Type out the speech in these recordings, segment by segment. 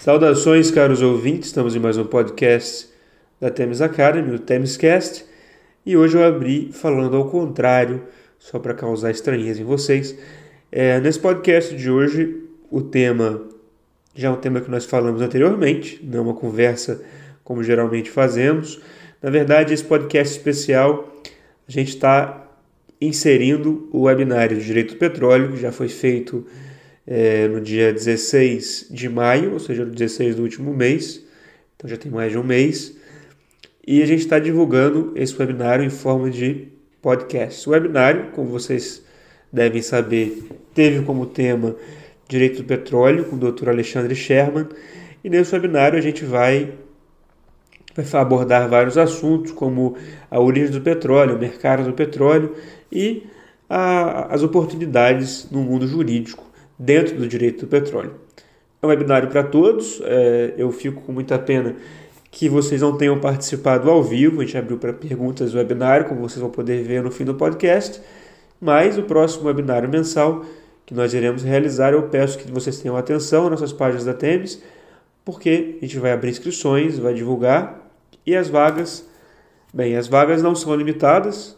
Saudações, caros ouvintes, estamos em mais um podcast da Temis Academy, o Temiscast, e hoje eu abri falando ao contrário, só para causar estranheza em vocês. É, nesse podcast de hoje, o tema já é um tema que nós falamos anteriormente, não é uma conversa como geralmente fazemos. Na verdade, esse podcast especial, a gente está inserindo o webinário de Direito do Petróleo, que já foi feito é, no dia 16 de maio, ou seja, no 16 do último mês, então já tem mais de um mês, e a gente está divulgando esse webinário em forma de podcast. O webinário, como vocês devem saber, teve como tema Direito do Petróleo, com o Dr. Alexandre Sherman, e nesse webinário a gente vai, vai abordar vários assuntos, como a origem do petróleo, o mercado do petróleo e a, as oportunidades no mundo jurídico dentro do direito do petróleo. É um webinário para todos, é, eu fico com muita pena que vocês não tenham participado ao vivo, a gente abriu para perguntas do webinário, como vocês vão poder ver no fim do podcast, mas o próximo webinário mensal que nós iremos realizar, eu peço que vocês tenham atenção nas nossas páginas da Temes, porque a gente vai abrir inscrições, vai divulgar, e as vagas, bem, as vagas não são limitadas,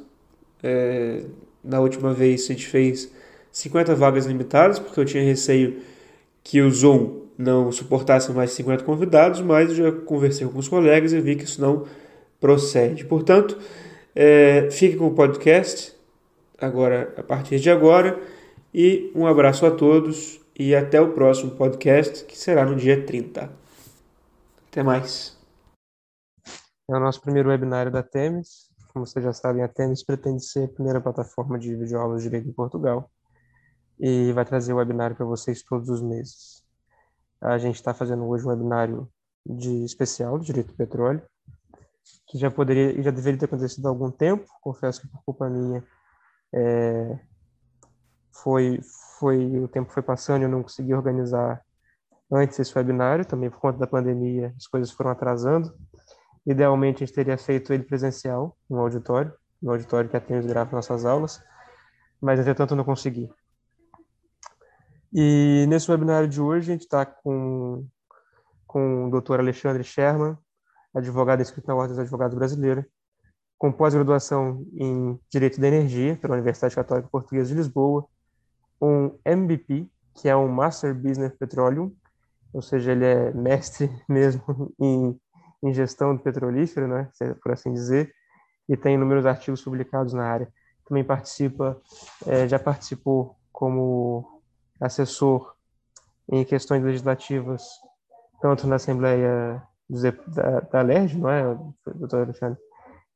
é, na última vez a gente fez 50 vagas limitadas, porque eu tinha receio que o Zoom não suportasse mais 50 convidados, mas eu já conversei com os colegas e vi que isso não procede. Portanto, é, fique com o podcast agora a partir de agora e um abraço a todos e até o próximo podcast que será no dia 30. Até mais. É o nosso primeiro webinário da Temis. Como vocês já sabem, a Temis pretende ser a primeira plataforma de videoaulas de direito em Portugal e vai trazer o webinário para vocês todos os meses. A gente está fazendo hoje um webinário de especial de direito do petróleo, que já poderia já deveria ter acontecido há algum tempo. Confesso que por culpa minha é, foi foi o tempo foi passando e eu não consegui organizar antes esse webinário, também por conta da pandemia as coisas foram atrasando. Idealmente a gente teria feito ele presencial no auditório, no auditório que atende grava nossas aulas, mas entretanto não consegui. E nesse webinário de hoje a gente está com, com o doutor Alexandre Sherman, advogado inscrito na Ordem dos Advogados Brasileira, com pós-graduação em Direito da Energia pela Universidade Católica Portuguesa de Lisboa, um MBP, que é um Master Business Petroleum, ou seja, ele é mestre mesmo em, em gestão do petrolífero, né, por assim dizer, e tem inúmeros artigos publicados na área. Também participa, é, já participou como assessor em questões legislativas, tanto na Assembleia da, da LERJ, não é, doutor Alexandre,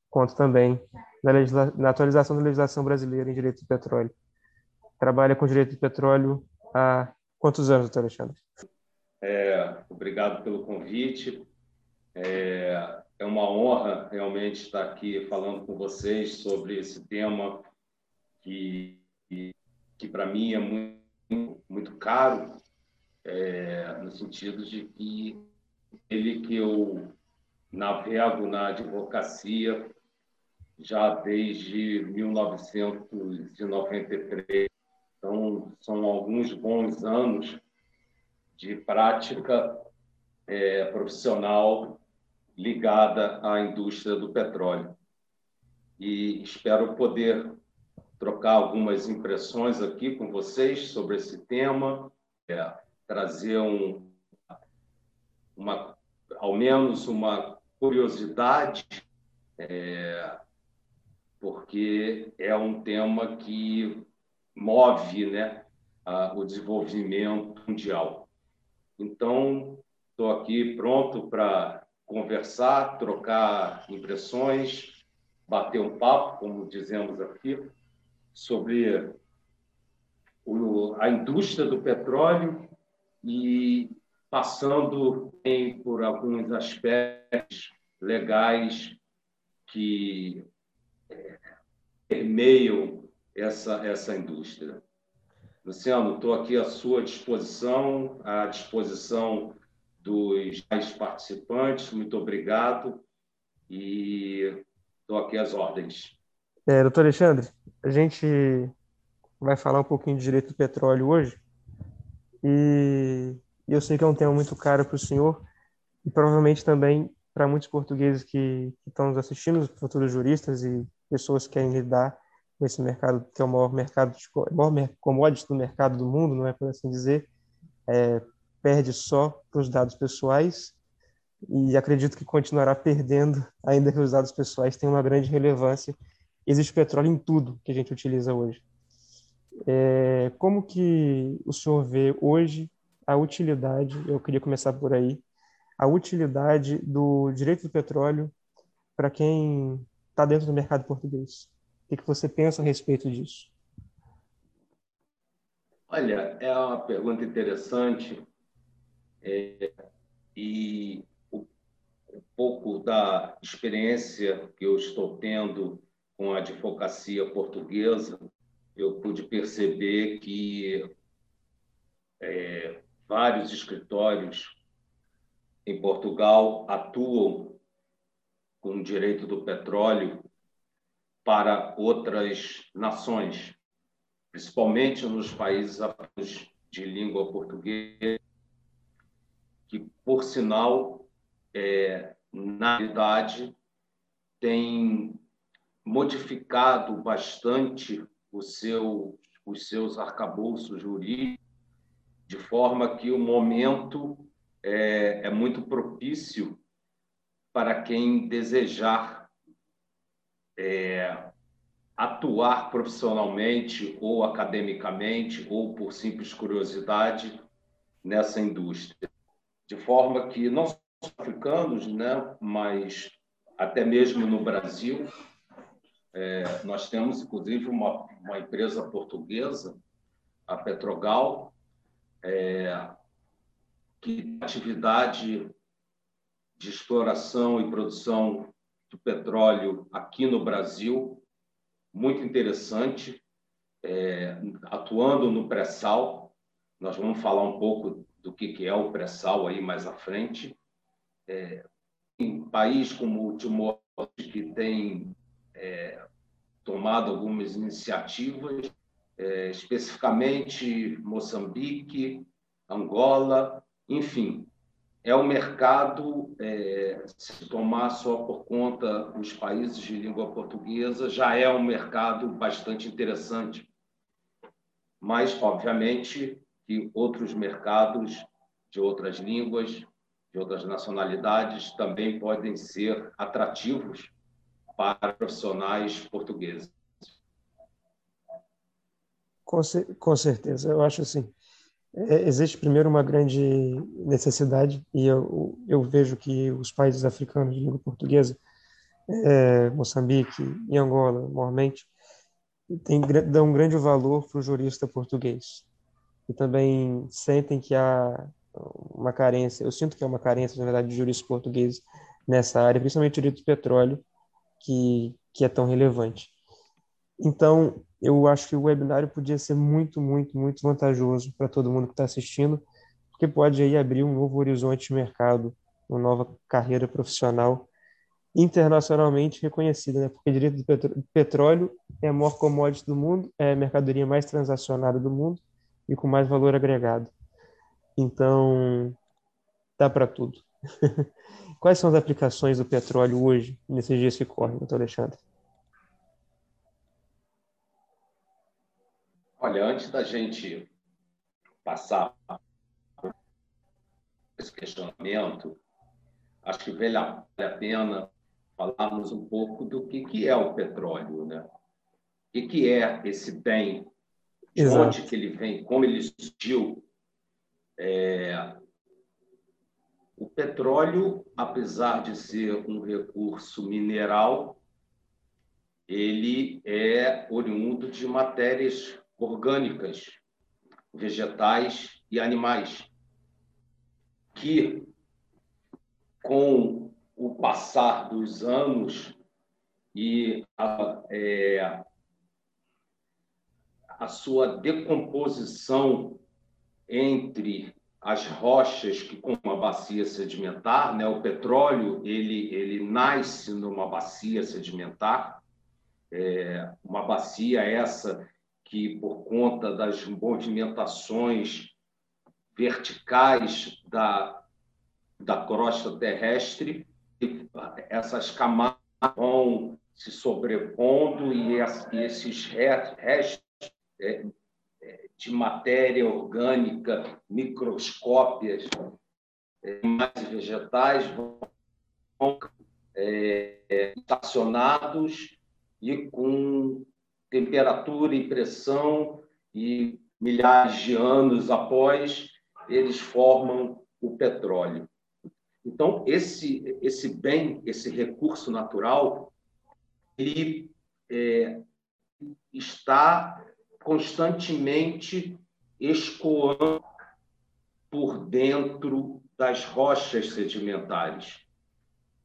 quanto também na, na atualização da legislação brasileira em direito do petróleo. Trabalha com direito do petróleo há quantos anos, doutor Alexandre? É, obrigado pelo convite. É, é uma honra realmente estar aqui falando com vocês sobre esse tema que, que para mim é muito muito caro, é, no sentido de que ele que eu navego na advocacia já desde 1993. Então, são alguns bons anos de prática é, profissional ligada à indústria do petróleo. E espero poder trocar algumas impressões aqui com vocês sobre esse tema, é, trazer um, uma, ao menos uma curiosidade, é, porque é um tema que move né, a, o desenvolvimento mundial. Então, estou aqui pronto para conversar, trocar impressões, bater um papo, como dizemos aqui, sobre o, a indústria do petróleo e passando em, por alguns aspectos legais que é, permeiam essa, essa indústria. Luciano, estou aqui à sua disposição, à disposição dos participantes. Muito obrigado e estou aqui às ordens. É, doutor Alexandre, a gente vai falar um pouquinho de direito do petróleo hoje. E eu sei que é um tema muito caro para o senhor, e provavelmente também para muitos portugueses que, que estão nos assistindo, futuros juristas e pessoas que querem lidar com esse mercado, que é o maior mercado, de, maior commodity do mercado do mundo, não é por assim dizer, é, perde só para os dados pessoais e acredito que continuará perdendo, ainda que os dados pessoais tenham uma grande relevância. Existe petróleo em tudo que a gente utiliza hoje. É, como que o senhor vê hoje a utilidade, eu queria começar por aí, a utilidade do direito do petróleo para quem está dentro do mercado português? O que você pensa a respeito disso? Olha, é uma pergunta interessante é, e um pouco da experiência que eu estou tendo com a advocacia portuguesa, eu pude perceber que é, vários escritórios em Portugal atuam com o direito do petróleo para outras nações principalmente nos países de língua portuguesa, que, por sinal, é, na realidade, tem modificado bastante o seu, os seus arcabouços jurídicos, de forma que o momento é, é muito propício para quem desejar é, atuar profissionalmente ou academicamente ou por simples curiosidade nessa indústria. De forma que não só os africanos, né, mas até mesmo no Brasil, é, nós temos inclusive uma, uma empresa portuguesa, a Petrogal, é, que atividade de exploração e produção de petróleo aqui no Brasil, muito interessante, é, atuando no pré-sal. Nós vamos falar um pouco do que, que é o pré-sal aí mais à frente. É, em país como o Timor, que tem é, tomado algumas iniciativas, é, especificamente Moçambique, Angola, enfim, é um mercado, é, se tomar só por conta os países de língua portuguesa, já é um mercado bastante interessante. Mas, obviamente, que outros mercados de outras línguas, de outras nacionalidades, também podem ser atrativos para profissionais portugueses. Com, com certeza, eu acho assim. É, existe primeiro uma grande necessidade e eu, eu vejo que os países africanos de língua portuguesa, é, Moçambique e Angola, normalmente, tem, dão um grande valor para o jurista português e também sentem que há uma carência, eu sinto que há uma carência, na verdade, de juristas portugueses nessa área, principalmente direito do petróleo, que, que é tão relevante. Então, eu acho que o webinário podia ser muito, muito, muito vantajoso para todo mundo que está assistindo, porque pode aí abrir um novo horizonte de mercado, uma nova carreira profissional internacionalmente reconhecida, né? Porque direito do petróleo é a maior commodity do mundo, é a mercadoria mais transacionada do mundo e com mais valor agregado. Então, dá para tudo. Quais são as aplicações do petróleo hoje, nesses dias que correm, doutor Alexandre? Olha, antes da gente passar esse questionamento, acho que vale a pena falarmos um pouco do que, que é o petróleo, né? O que, que é esse bem, de Exato. onde que ele vem, como ele surgiu. É... O petróleo, apesar de ser um recurso mineral, ele é oriundo de matérias orgânicas, vegetais e animais, que, com o passar dos anos e a, é, a sua decomposição entre as rochas que com uma bacia sedimentar, né, o petróleo ele ele nasce numa bacia sedimentar, é, uma bacia essa que, por conta das movimentações verticais da, da crosta terrestre, essas camadas vão se sobrepondo e esses restos é, de matéria orgânica, microscópias, animais vegetais vão é, estacionados e com temperatura e pressão e milhares de anos após eles formam o petróleo. Então esse esse bem, esse recurso natural, ele é, está constantemente escoando por dentro das rochas sedimentares.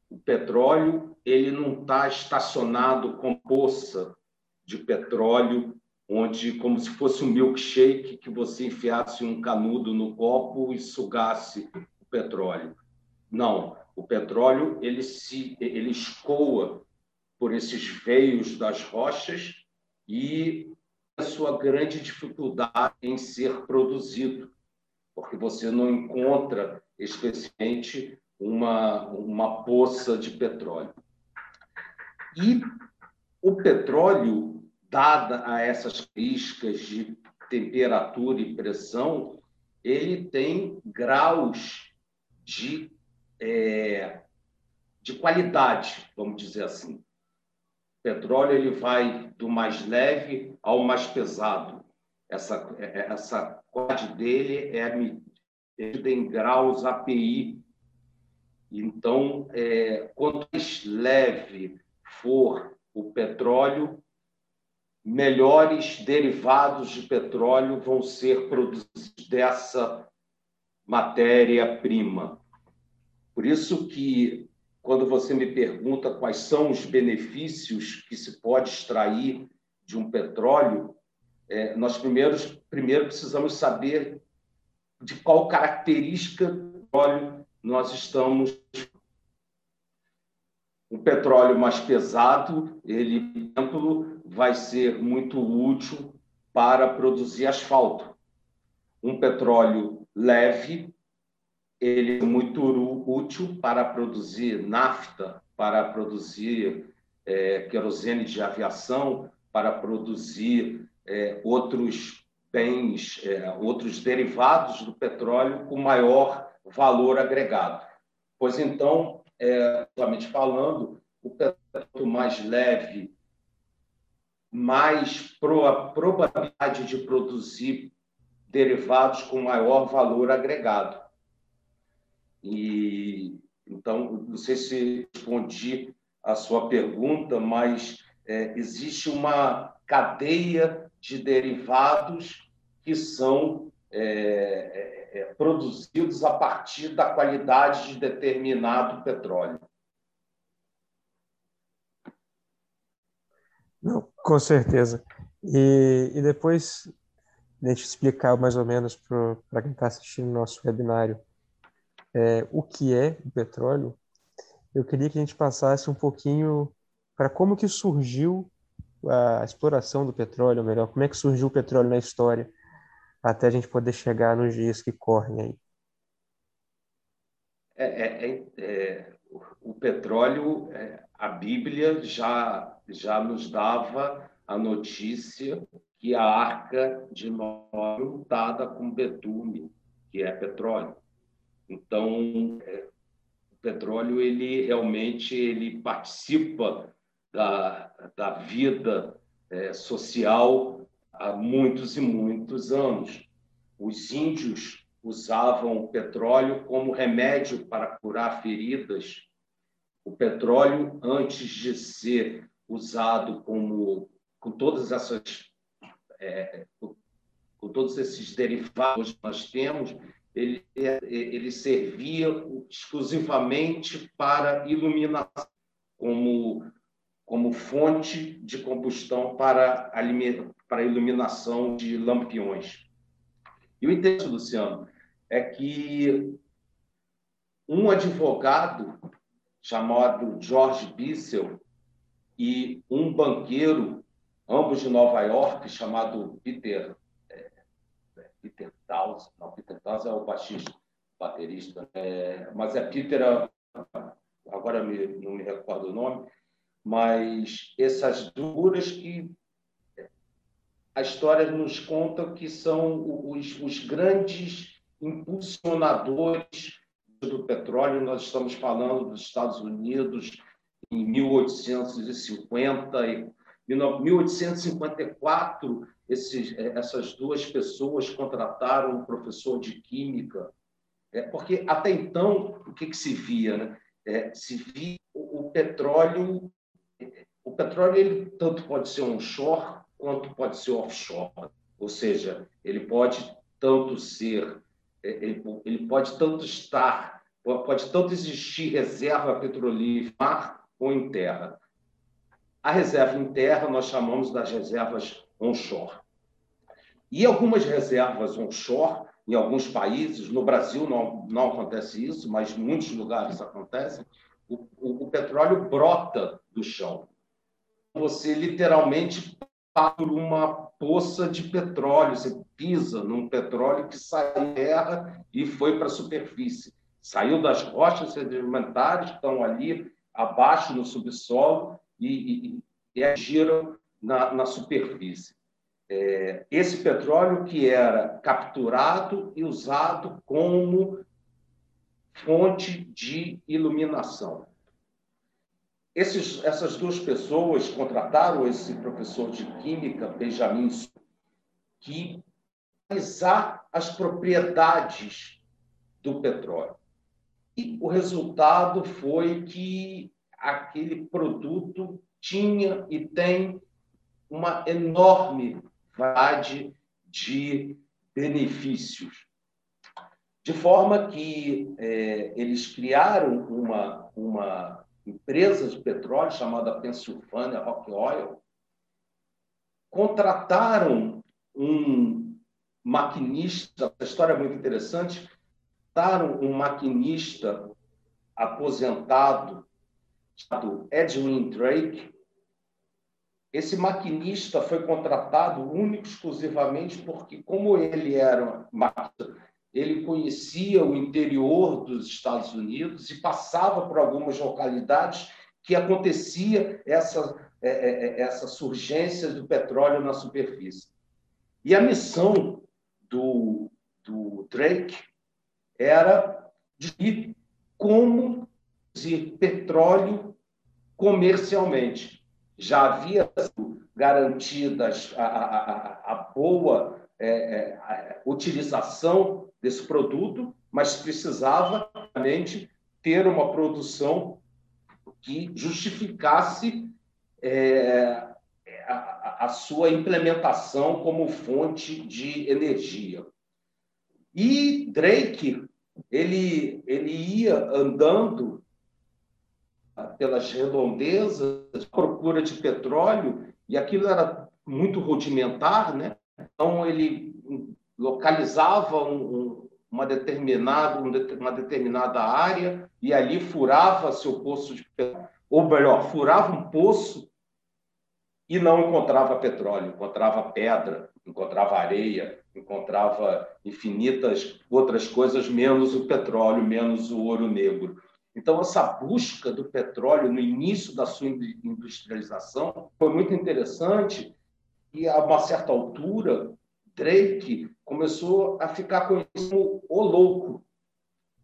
O petróleo ele não está estacionado com poça de petróleo, onde como se fosse um milkshake que você enfiasse um canudo no copo e sugasse o petróleo. Não, o petróleo ele se ele escoa por esses veios das rochas e a sua grande dificuldade em ser produzido, porque você não encontra especialmente uma, uma poça de petróleo. E o petróleo, dada a essas características de temperatura e pressão, ele tem graus de, é, de qualidade, vamos dizer assim. Petróleo ele vai do mais leve ao mais pesado. Essa, essa qualidade dele é medida em graus API. Então, é, quanto mais leve for o petróleo, melhores derivados de petróleo vão ser produzidos dessa matéria-prima. Por isso que quando você me pergunta quais são os benefícios que se pode extrair de um petróleo, é, nós primeiros, primeiro precisamos saber de qual característica do petróleo nós estamos o petróleo mais pesado, ele, por exemplo, vai ser muito útil para produzir asfalto. Um petróleo leve, ele é muito útil para produzir nafta, para produzir é, querosene de aviação, para produzir é, outros bens, é, outros derivados do petróleo com maior valor agregado. Pois então, é, falando, o quanto mais leve, mais pro, a probabilidade de produzir derivados com maior valor agregado. E então, não sei se respondi a sua pergunta, mas é, existe uma cadeia de derivados que são é, é é, produzidos a partir da qualidade de determinado petróleo. Não, com certeza. E, e depois, deixa eu explicar mais ou menos para quem está assistindo o nosso webinário é, o que é o petróleo, eu queria que a gente passasse um pouquinho para como que surgiu a exploração do petróleo, ou melhor, como é que surgiu o petróleo na história até a gente poder chegar nos dias que correm aí. É, é, é, é o petróleo, é, a Bíblia já, já nos dava a notícia que a arca de Noé untada com betume, que é petróleo. Então, é, o petróleo ele realmente ele participa da, da vida social há muitos e muitos anos. Os índios usavam o petróleo como remédio para curar feridas. O petróleo, antes de ser usado como com todas essas é, com todos esses derivados que nós temos, ele, ele servia exclusivamente para iluminação, como, como fonte de combustão para, para iluminação de lampiões. E o interessante, Luciano, é que um advogado chamado George Bissell e um banqueiro, ambos de Nova York, chamado Peter, é, Peter Taus, não, Peter Taus é o baixista, baterista, é, mas é Peter, agora me, não me recordo o nome, mas essas duras que a história nos conta que são os, os grandes impulsionadores do petróleo. Nós estamos falando dos Estados Unidos em 1850 e 1854 esses, essas duas pessoas contrataram um professor de química, é, porque até então o que, que se via, né? É, se via o, o petróleo, o petróleo ele tanto pode ser onshore quanto pode ser offshore, ou seja, ele pode tanto ser, é, ele, ele pode tanto estar, pode tanto existir reserva petrolífera mar ou em terra. A reserva em terra nós chamamos das reservas onshore. E algumas reservas onshore, em alguns países, no Brasil não, não acontece isso, mas em muitos lugares acontece, o, o, o petróleo brota do chão. Você literalmente por uma poça de petróleo, você pisa num petróleo que saiu da terra e foi para a superfície. Saiu das rochas sedimentares que estão ali abaixo no subsolo e, e, e agiram na, na superfície. É, esse petróleo que era capturado e usado como fonte de iluminação. Esses, essas duas pessoas contrataram esse professor de química, Benjamin, que analisar as propriedades do petróleo. E o resultado foi que aquele produto tinha e tem uma enorme variedade de benefícios. De forma que é, eles criaram uma, uma empresa de petróleo chamada Pennsylvania Rock Oil, contrataram um maquinista, a história é muito interessante, contrataram um maquinista aposentado chamado Edwin Drake. Esse maquinista foi contratado único exclusivamente porque, como ele era ele conhecia o interior dos Estados Unidos e passava por algumas localidades que acontecia essa, é, é, é, essa surgência do petróleo na superfície. E a missão do, do Drake era de como produzir petróleo comercialmente. Já havia garantida a, a, a boa é, é, utilização desse produto, mas precisava realmente ter uma produção que justificasse é, a, a, sua implementação como fonte de energia. E Drake ele, ele ia andando pelas redondezas procura de petróleo e aquilo era muito rudimentar, né? Então ele localizava um, uma, determinada, uma determinada área e ali furava seu poço de petróleo, ou melhor, furava um poço e não encontrava petróleo, encontrava pedra, encontrava areia, encontrava infinitas outras coisas, menos o petróleo, menos o ouro negro. Então, essa busca do petróleo no início da sua industrialização foi muito interessante e, a uma certa altura, Drake começou a ficar conhecido como o louco,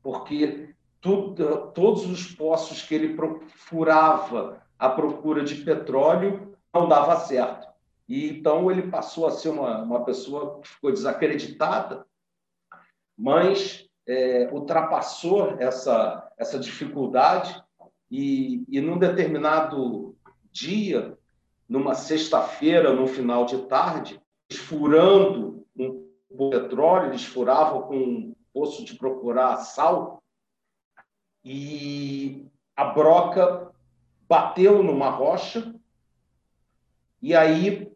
porque tudo, todos os poços que ele furava à procura de petróleo não dava certo. E então ele passou a ser uma, uma pessoa que ficou desacreditada, mas é, ultrapassou essa, essa dificuldade e, e num determinado dia, numa sexta-feira, no final de tarde, furando um petróleo, eles furavam com um poço de procurar sal, e a broca bateu numa rocha, e aí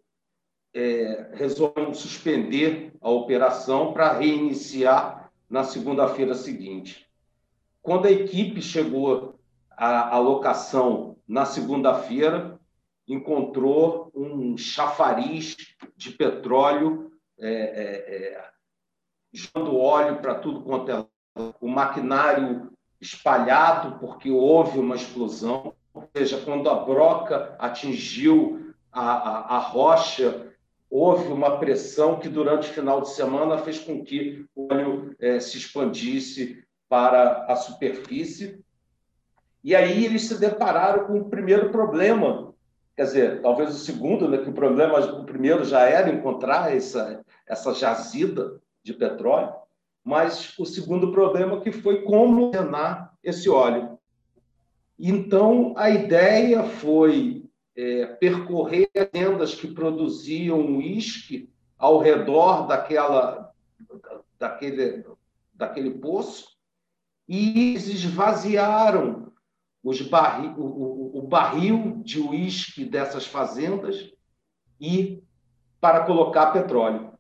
é, resolveram suspender a operação para reiniciar na segunda-feira seguinte. Quando a equipe chegou à, à locação na segunda-feira, encontrou um chafariz de petróleo é, é, é, óleo para tudo quanto é o maquinário espalhado porque houve uma explosão, ou seja, quando a broca atingiu a, a, a rocha, houve uma pressão que durante o final de semana fez com que o óleo eh, se expandisse para a superfície. E aí eles se depararam com o primeiro problema, quer dizer, talvez o segundo, né, que o problema, o primeiro já era encontrar essa, essa jazida de petróleo, mas o segundo problema que foi como ordenar esse óleo. Então, a ideia foi é, percorrer tendas que produziam uísque ao redor daquela, daquele, daquele poço e esvaziaram barri, o, o, o barril de uísque dessas fazendas e para colocar petróleo.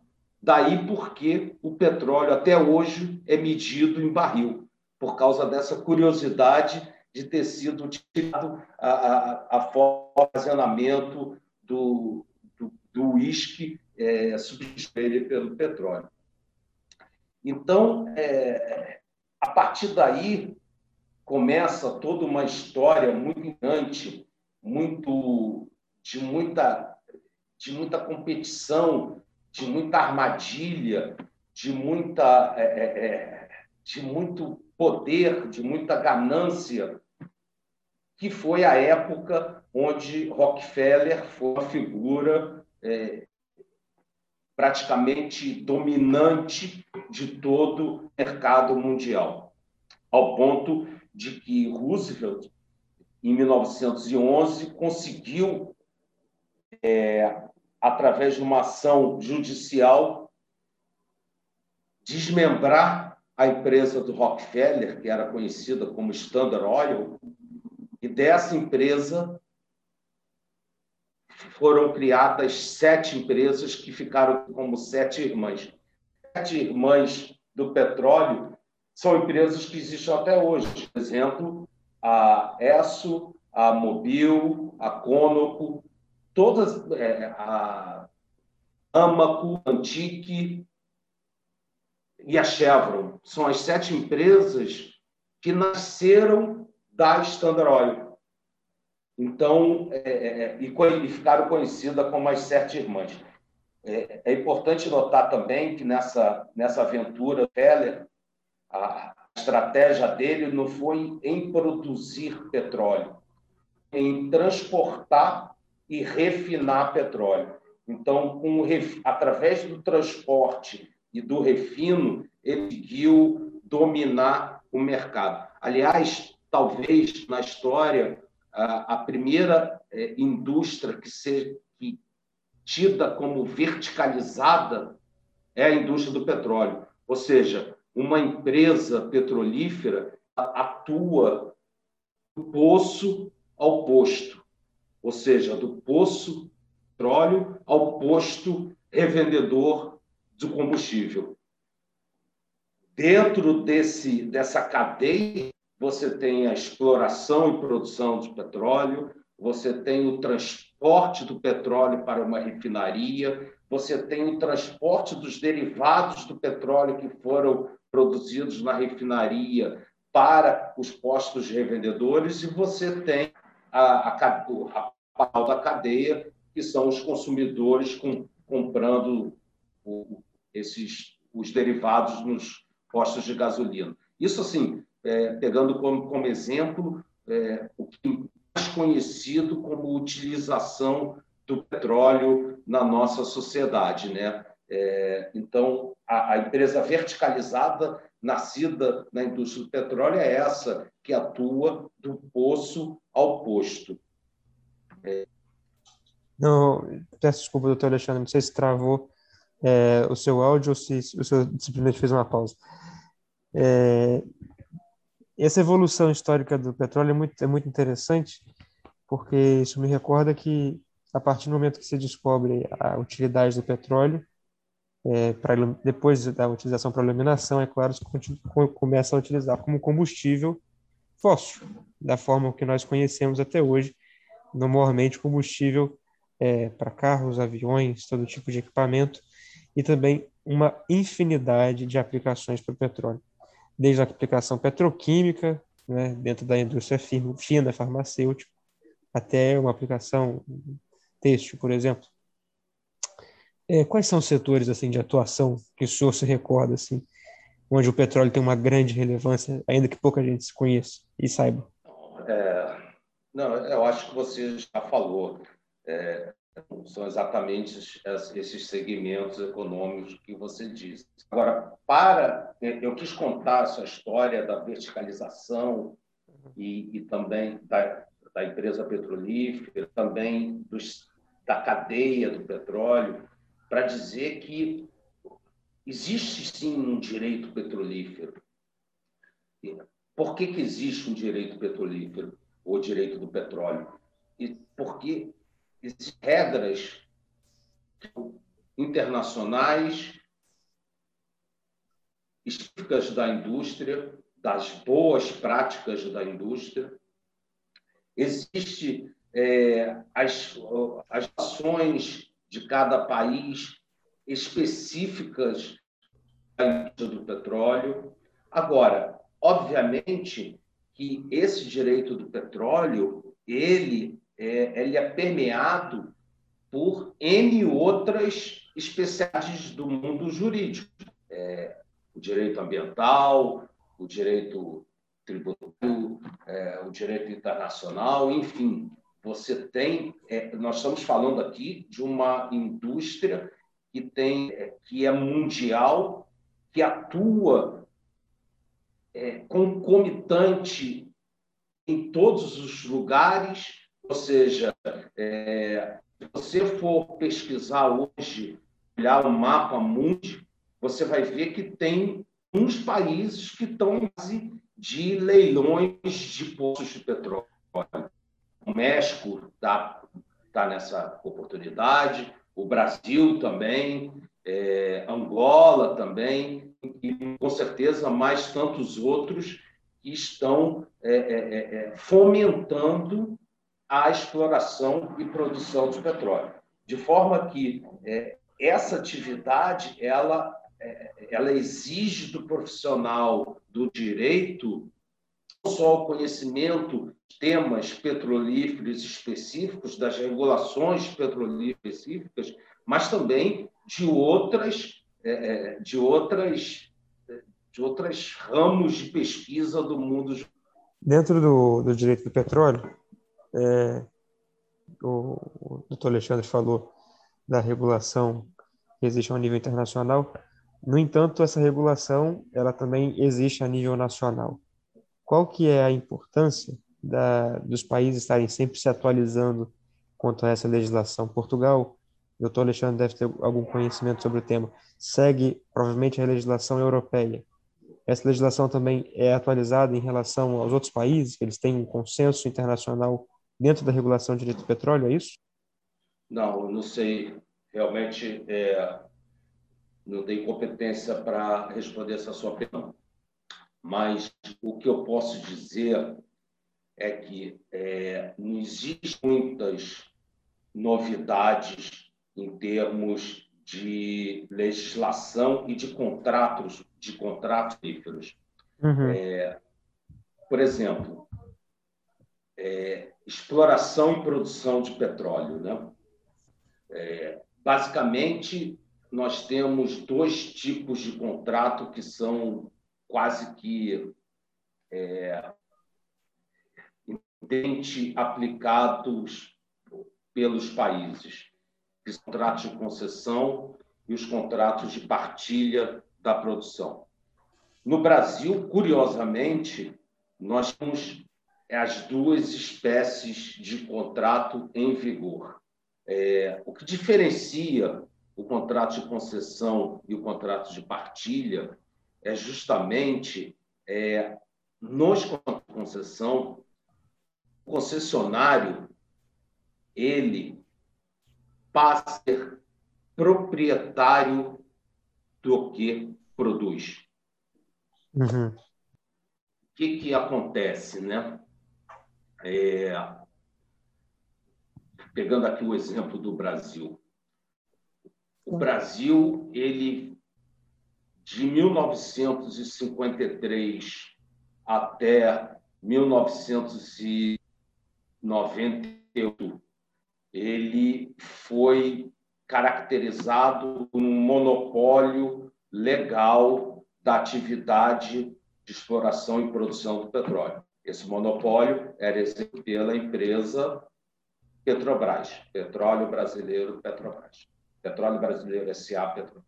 Daí porque o petróleo até hoje é medido em barril, por causa dessa curiosidade de ter sido utilizado a, a, a armazenamento do, do uísque é, substituído pelo petróleo. Então, é, a partir daí, começa toda uma história muito grande, muito, de, muita, de muita competição, de muita armadilha, de, muita, é, é, é de muito poder, de muita ganância, que foi a época onde Rockefeller foi uma figura é, praticamente dominante de todo o mercado mundial, ao ponto de que Roosevelt, em 1911, conseguiu, é, através de uma ação judicial, desmembrar a empresa do Rockefeller, que era conhecida como Standard Oil, e dessa empresa foram criadas sete empresas que ficaram como sete irmãs. Sete irmãs do petróleo são empresas que existem até hoje. Por exemplo, a ESSO, a Mobil, a Conoco, todas, é, a Amaco, Antique e a Chevron. São as sete empresas que nasceram da Standard Oil. Então, é, é, é e, ficaram conhecidas como as Sete Irmãs. É, é, importante notar também que nessa, nessa aventura, Feller, a estratégia dele não foi em produzir petróleo, em transportar e refinar petróleo. Então, com, através do transporte e do refino, ele conseguiu dominar o mercado. Aliás, talvez na história a, primeira é, indústria que seja que, tida como verticalizada é a indústria do petróleo. Ou seja, uma empresa petrolífera atua do poço ao posto, ou seja, do poço petróleo ao posto revendedor do combustível. Dentro desse, dessa cadeia você tem a exploração e produção de petróleo, você tem o transporte do petróleo para uma refinaria, você tem o transporte dos derivados do petróleo que foram produzidos na refinaria para os postos revendedores, e você tem a, a, a pau da cadeia, que são os consumidores com, comprando o, esses, os derivados nos postos de gasolina. Isso, assim, é, pegando como, como exemplo é, o que é mais conhecido como utilização do petróleo na nossa sociedade, né? É, então, a, a, empresa verticalizada, nascida na indústria do petróleo, é essa que atua do poço ao posto. É... Não, peço desculpa, doutor Alexandre, não sei se travou é, o seu áudio ou se o senhor simplesmente fez uma pausa. Essa evolução histórica do petróleo é muito, é muito interessante, porque isso me recorda que, a partir do momento que se descobre a utilidade do petróleo, é, pra, depois da utilização para iluminação, é claro, se começa a utilizar como combustível fóssil, da forma que nós conhecemos até hoje, normalmente combustível é, para carros, aviões, todo tipo de equipamento, e também uma infinidade de aplicações para o petróleo, desde a aplicação petroquímica, né, dentro da indústria fina, farmacêutica, até uma aplicação têxtil, por exemplo. É, quais são os setores assim de atuação que o senhor se recorda assim, onde o petróleo tem uma grande relevância, ainda que pouca gente se conheça e saiba? É, não, eu acho que você já falou. É, são exatamente esses segmentos econômicos que você disse. Agora, para eu quis contar essa história da verticalização e, e também da, da, empresa petrolífera, também dos, da cadeia do petróleo, para dizer que existe sim um direito petrolífero. Por que, que existe um direito petrolífero, ou direito do petróleo? E porque existem regras internacionais específicas da indústria, das boas práticas da indústria. Existem é, as, as ações de cada país específicas da indústria do petróleo. Agora, obviamente que esse direito do petróleo ele é, ele é permeado por N outras especialidades do mundo jurídico. É, o direito ambiental, o direito tributário, é, o direito internacional, enfim. Você tem, é, nós estamos falando aqui de uma indústria que tem, é, que é mundial, que atua é, concomitante em todos os lugares ou seja, é, se você for pesquisar hoje, olhar o mapa mundi, você vai ver que tem uns países que estão em base de leilões de poços de petróleo. O México está tá nessa oportunidade, o Brasil também, é, Angola também, e com certeza mais tantos outros que estão é, é, é, é fomentando a exploração e produção de petróleo. De forma que é, essa atividade ela, é, ela exige do profissional do direito não só o conhecimento de temas petrolíferos específicos, das regulações petrolíferas específicas, mas também de outras, é, é de outras, de outras ramos de pesquisa do mundo. Dentro do, do direito do petróleo, é, o, o doutor Alexandre falou da regulação que existe ao nível internacional. No entanto, essa regulação ela também existe a nível nacional. Qual que é a importância da, dos países estarem sempre se atualizando quanto a essa legislação? Portugal, o doutor Alexandre deve ter algum conhecimento sobre o tema, segue provavelmente a legislação europeia. Essa legislação também é atualizada em relação aos outros países, eles têm um consenso internacional dentro da regulação de direito do petróleo, é isso? Não, não sei. Realmente é, não tenho competência para responder essa sua pergunta. Mas o que eu posso dizer é que é, não existem muitas novidades em termos de legislação e de contratos de contratos. Uhum. É, por exemplo, é, exploração e produção de petróleo. Né? É, basicamente, nós temos dois tipos de contrato que são quase que é, aplicados pelos países, os contratos de concessão e os contratos de partilha da produção. No Brasil, curiosamente, nós temos as duas espécies de contrato em vigor. É, o que diferencia o contrato de concessão e o contrato de partilha é justamente é, nos contratos de concessão, o concessionário ele passa a ser proprietário do que produz. Uhum. O que, que acontece, né? É, pegando aqui o exemplo do Brasil. O Brasil ele de 1953 até 1998, ele foi caracterizado por um monopólio legal da atividade de exploração e produção do petróleo. Esse monopólio era exercido pela empresa Petrobras, Petróleo Brasileiro Petrobras. Petróleo Brasileiro SA Petrobras.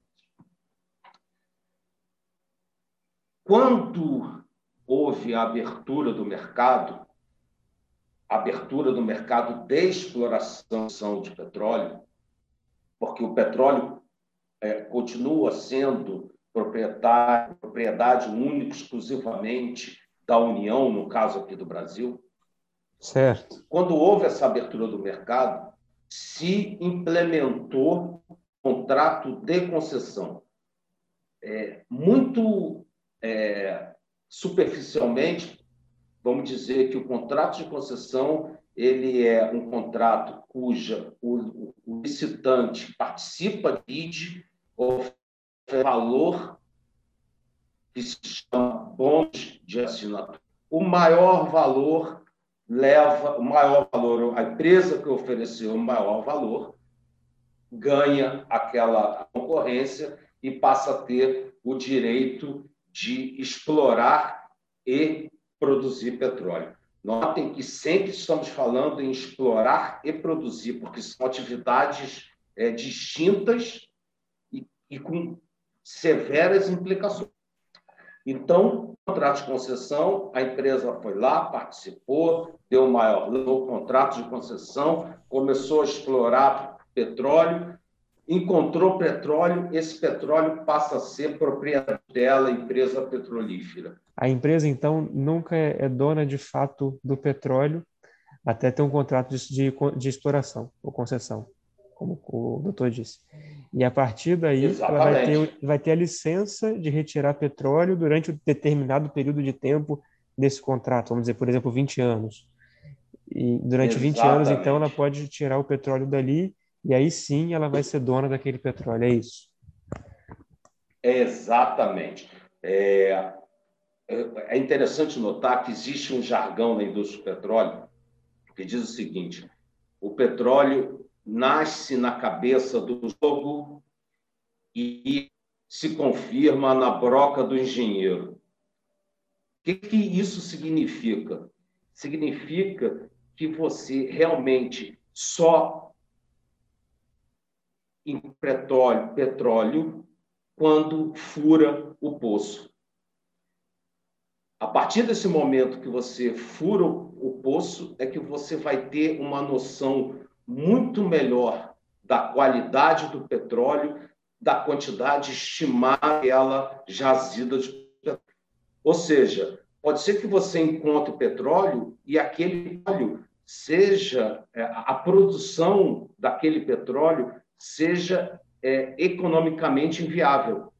Quando houve a abertura do mercado, abertura do mercado de exploração de petróleo, porque o petróleo é, continua sendo propriedade única, exclusivamente da União, no caso aqui do Brasil. Certo. Quando houve essa abertura do mercado, se implementou contrato de concessão. É, muito é, superficialmente, vamos dizer que o contrato de concessão ele é um contrato cuja o, o licitante participa de valor que se chama bônus de assinatura. O maior valor leva, o maior valor, a empresa que ofereceu o maior valor ganha aquela concorrência e passa a ter o direito de explorar e produzir petróleo. Notem que sempre estamos falando em explorar e produzir, porque são atividades é, distintas e, e com severas implicações. Então, contrato de concessão, a empresa foi lá, participou, deu maior o contrato de concessão, começou a explorar petróleo, encontrou petróleo, esse petróleo passa a ser propriedade dela, empresa petrolífera. A empresa, então, nunca é dona de fato do petróleo até ter um contrato de, de, de exploração ou concessão, como o doutor disse. E a partir daí, ela vai ter, vai ter a licença de retirar petróleo durante um determinado período de tempo desse contrato, vamos dizer, por exemplo, 20 anos. E durante Exatamente. 20 anos, então, ela pode tirar o petróleo dali e aí sim ela vai ser dona daquele petróleo, é isso? Exatamente. É, é interessante notar que existe um jargão na indústria do petróleo que diz o seguinte: o petróleo nasce na cabeça do jogo e se confirma na broca do engenheiro. O que, que isso significa? Significa que você realmente só em petróleo, petróleo quando fura o poço. A partir desse momento que você fura o poço, é que você vai ter uma noção muito melhor da qualidade do petróleo, da quantidade estimada ela jazida de petróleo. Ou seja, pode ser que você encontre petróleo e aquele petróleo seja é, a produção daquele petróleo seja é, economicamente inviável.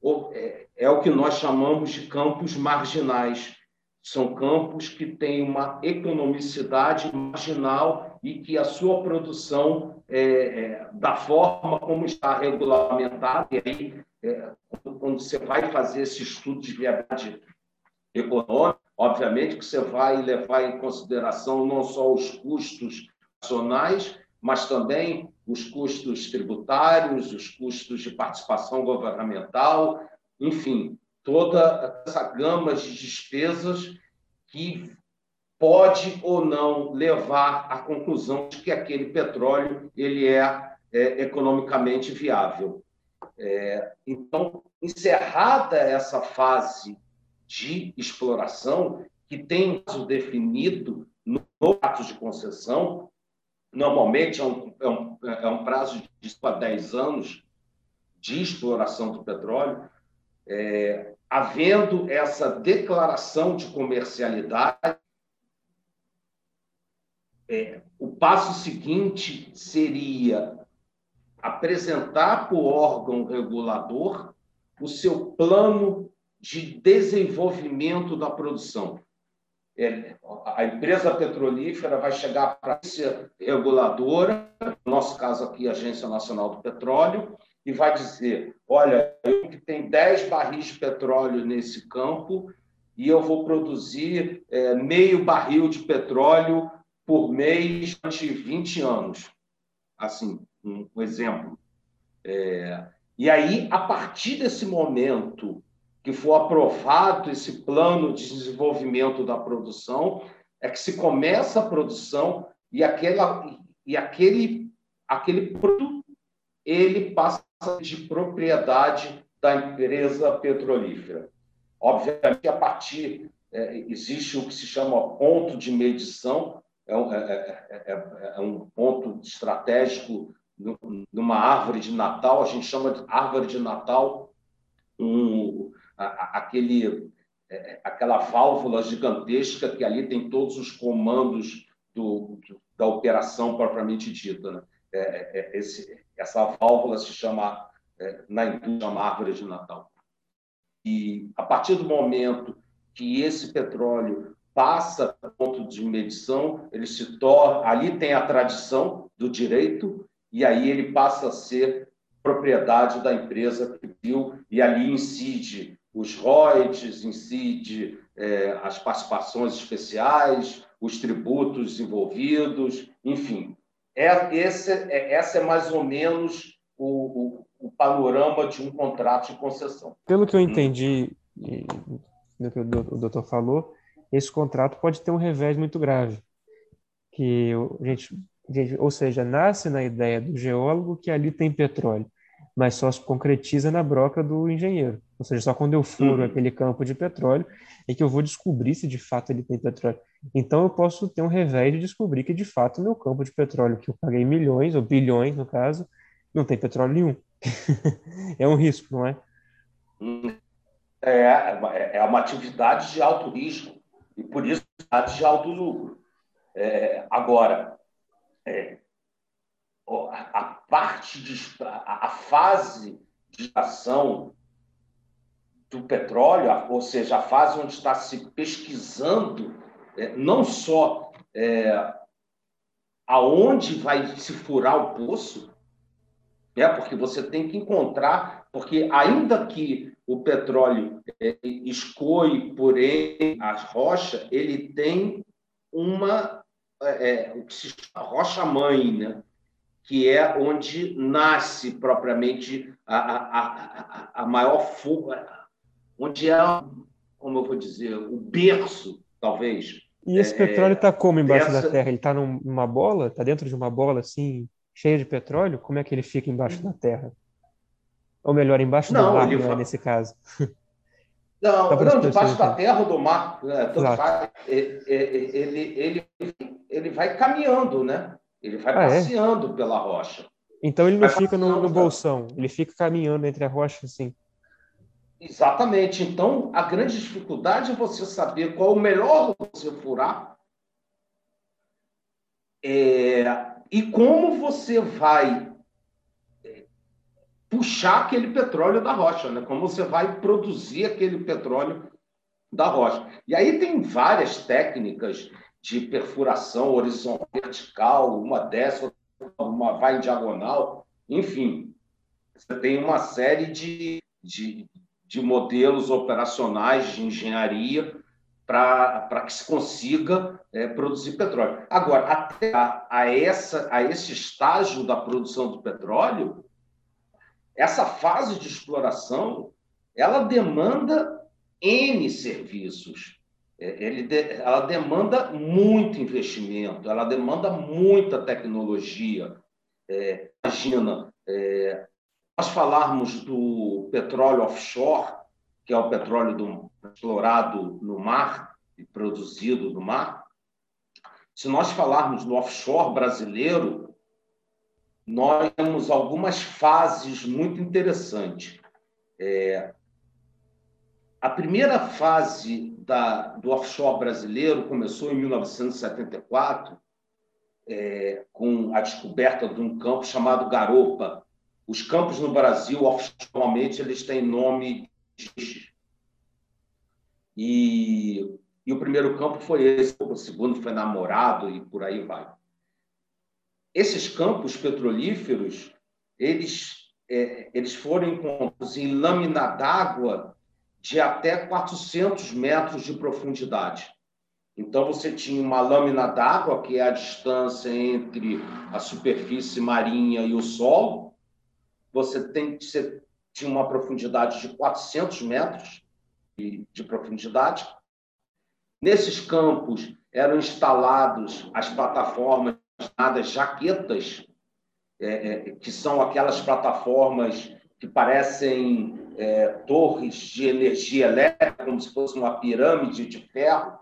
Ou, é, é o que nós chamamos de campos marginais. São campos que têm uma economicidade marginal e que a sua produção, é, é, da forma como está regulamentada, e aí, é, quando você vai fazer esse estudo de viabilidade econômica, obviamente que você vai levar em consideração não só os custos nacionais, mas também os custos tributários, os custos de participação governamental, enfim, toda essa gama de despesas que pode ou não levar à conclusão de que aquele petróleo ele é, é economicamente viável. É, então, encerrada essa fase de exploração, que tem um definido no ato de concessão, normalmente é um, é um, é um prazo de 10 anos de exploração do petróleo, é, havendo essa declaração de comercialidade, é, o passo seguinte seria apresentar para o órgão regulador o seu plano de desenvolvimento da produção. É, a empresa petrolífera vai chegar para a agência reguladora, no nosso caso aqui, a Agência Nacional do Petróleo, e vai dizer: olha, eu que tenho 10 barris de petróleo nesse campo e eu vou produzir é, meio barril de petróleo por mês durante 20 anos. Assim, um, um exemplo. É, e aí, a partir desse momento que for aprovado esse plano de desenvolvimento da produção, é que se começa a produção e, aquela, e aquele, aquele produto ele passa de propriedade da empresa petrolífera. Obviamente, a partir é, existe o que se chama ponto de medição, é um, é, é, é um ponto estratégico numa árvore de Natal, a gente chama de árvore de Natal um, aquele, aquela válvula gigantesca que ali tem todos os comandos do, da operação propriamente dita. Né? Esse, essa válvula se chama, na indústria, chama árvore de Natal. E a partir do momento que esse petróleo passa ponto de medição, ele se torna, ali tem a tradição do direito e aí ele passa a ser propriedade da empresa que viu e ali incide os royalties, incide é, as participações especiais, os tributos envolvidos, enfim. É, esse, é, essa é mais ou menos o, o o panorama de um contrato de concessão. Pelo que eu entendi do que o doutor falou, esse contrato pode ter um revés muito grave. Que a gente, ou seja, nasce na ideia do geólogo que ali tem petróleo, mas só se concretiza na broca do engenheiro. Ou seja, só quando eu furo uhum. aquele campo de petróleo é que eu vou descobrir se de fato ele tem petróleo. Então eu posso ter um revés de descobrir que de fato meu campo de petróleo, que eu paguei milhões ou bilhões no caso, não tem petróleo nenhum. é um risco, não é? é? É uma atividade de alto risco e por isso de alto lucro. É, agora, é, a parte de a fase de ação do petróleo, ou seja, a fase onde está se pesquisando é, não só é, aonde vai se furar o poço, é porque você tem que encontrar, porque ainda que o petróleo é, escoe por ele a rocha, ele tem uma é, é, o que se chama rocha mãe, né? que é onde nasce propriamente a, a, a, a maior fuga, onde é, como eu vou dizer, o berço, talvez. E esse é, petróleo está como embaixo dessa... da terra? Ele está numa bola? Está dentro de uma bola assim? cheia de petróleo, como é que ele fica embaixo da terra? Ou melhor, embaixo não, do mar, né, nesse caso. Não, não debaixo da terra ou do mar. Né? Faz, ele, ele, ele vai caminhando, né? Ele vai ah, é? passeando é? pela rocha. Então ele não vai fica no, no bolsão, ele fica caminhando entre a rocha, assim. Exatamente. Então, a grande dificuldade é você saber qual o melhor você furar é, e como você vai é, puxar aquele petróleo da rocha, né? Como você vai produzir aquele petróleo da rocha. E aí tem várias técnicas de perfuração horizontal, vertical, uma dessa, uma vai em diagonal, enfim. Você tem uma série de, de, de modelos operacionais de engenharia para que se consiga é, produzir petróleo. Agora, até a, a, essa, a esse estágio da produção do petróleo, essa fase de exploração, ela demanda N serviços. É, ele ela demanda muito investimento, ela demanda muita tecnologia. É, imagina, é, nós falarmos do petróleo offshore, que é o petróleo do, explorado no mar e produzido no mar. Se nós falarmos no offshore brasileiro, nós temos algumas fases muito interessantes. É, a primeira fase da, do offshore brasileiro começou em 1974, é, com a descoberta de um campo chamado Garopa. Os campos no Brasil, oficialmente, eles têm nome e, e o primeiro campo foi esse, o segundo foi namorado e por aí vai. Esses campos petrolíferos, eles é, eles foram encontrados em lâmina d'água de até 400 metros de profundidade. Então, você tinha uma lâmina d'água, que é a distância entre a superfície marinha e o solo. Você, tem, você tinha uma profundidade de 400 metros de, de profundidade. Nesses campos eram instalados as plataformas chamadas jaquetas, é, é, que são aquelas plataformas que parecem é, torres de energia elétrica, como se fosse uma pirâmide de ferro,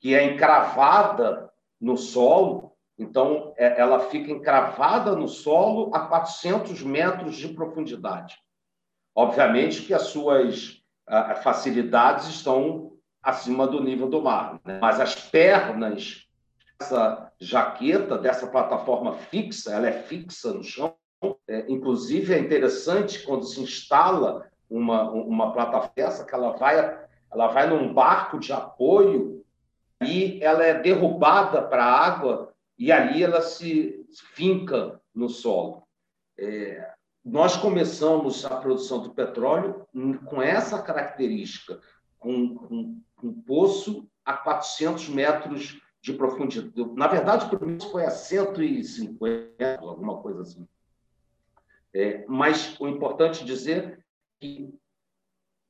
que é encravada no solo. Então, é, ela fica encravada no solo a 400 metros de profundidade. Obviamente que as suas facilidades estão acima do nível do mar, né? mas as pernas dessa jaqueta, dessa plataforma fixa, ela é fixa no chão, é, inclusive, é interessante quando se instala uma, uma plataforma que ela vai, ela vai num barco de apoio e ela é derrubada para a água e ali ela se finca no solo. É, nós começamos a produção do petróleo com essa característica, com, com, um poço a 400 metros de profundidade. Na verdade, o primeiro foi a 150, alguma coisa assim. É, mas o importante dizer que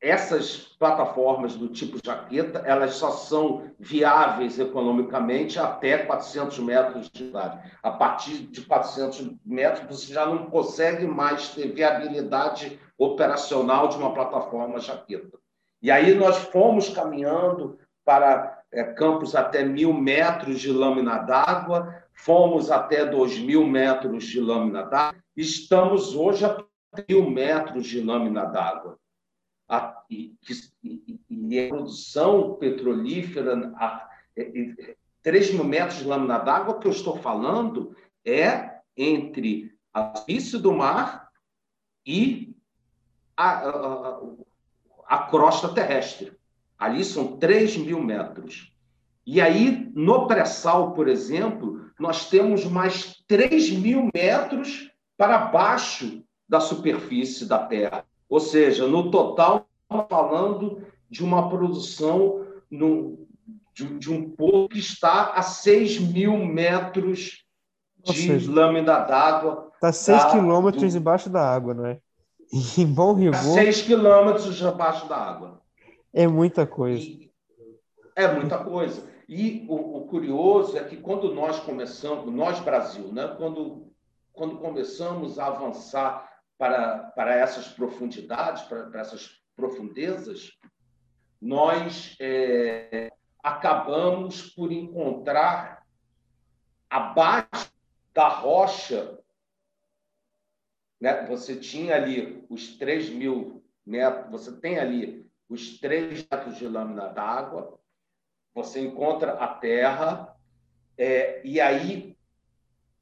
essas plataformas do tipo jaqueta, elas só são viáveis economicamente até 400 metros de idade. A partir de 400 metros, você já não consegue mais ter viabilidade operacional de uma plataforma jaqueta. E aí nós fomos caminhando para é, campos até mil metros de lâmina d'água, fomos até dois mil metros de lâmina d'água, Estamos hoje a mil metros de lâmina d'água. E, e, e, a produção petrolífera, a, 3 mil metros de lâmina d'água que eu estou falando é entre a superfície do mar e a, a, a crosta terrestre. Ali são 3 mil metros. E aí, no pré-sal, por exemplo, nós temos mais 3 mil metros para baixo da superfície da Terra. Ou seja, no total, estamos falando de uma produção no, de, de, um poço que está a 6 mil metros de seja, lâmina d'água. Está 6 quilômetros do... embaixo da água, não é? Em bom rigor. 6 quilômetros abaixo da água. É muita coisa. E, é muita coisa. E o, o, curioso é que quando nós começamos, nós Brasil, né, quando quando começamos a avançar para, para essas profundidades, para, para essas profundezas, nós é, acabamos por encontrar abaixo da rocha. Né? Você tinha ali os 3 mil metros, você tem ali os 3 metros de lâmina d'água, você encontra a terra, é, e aí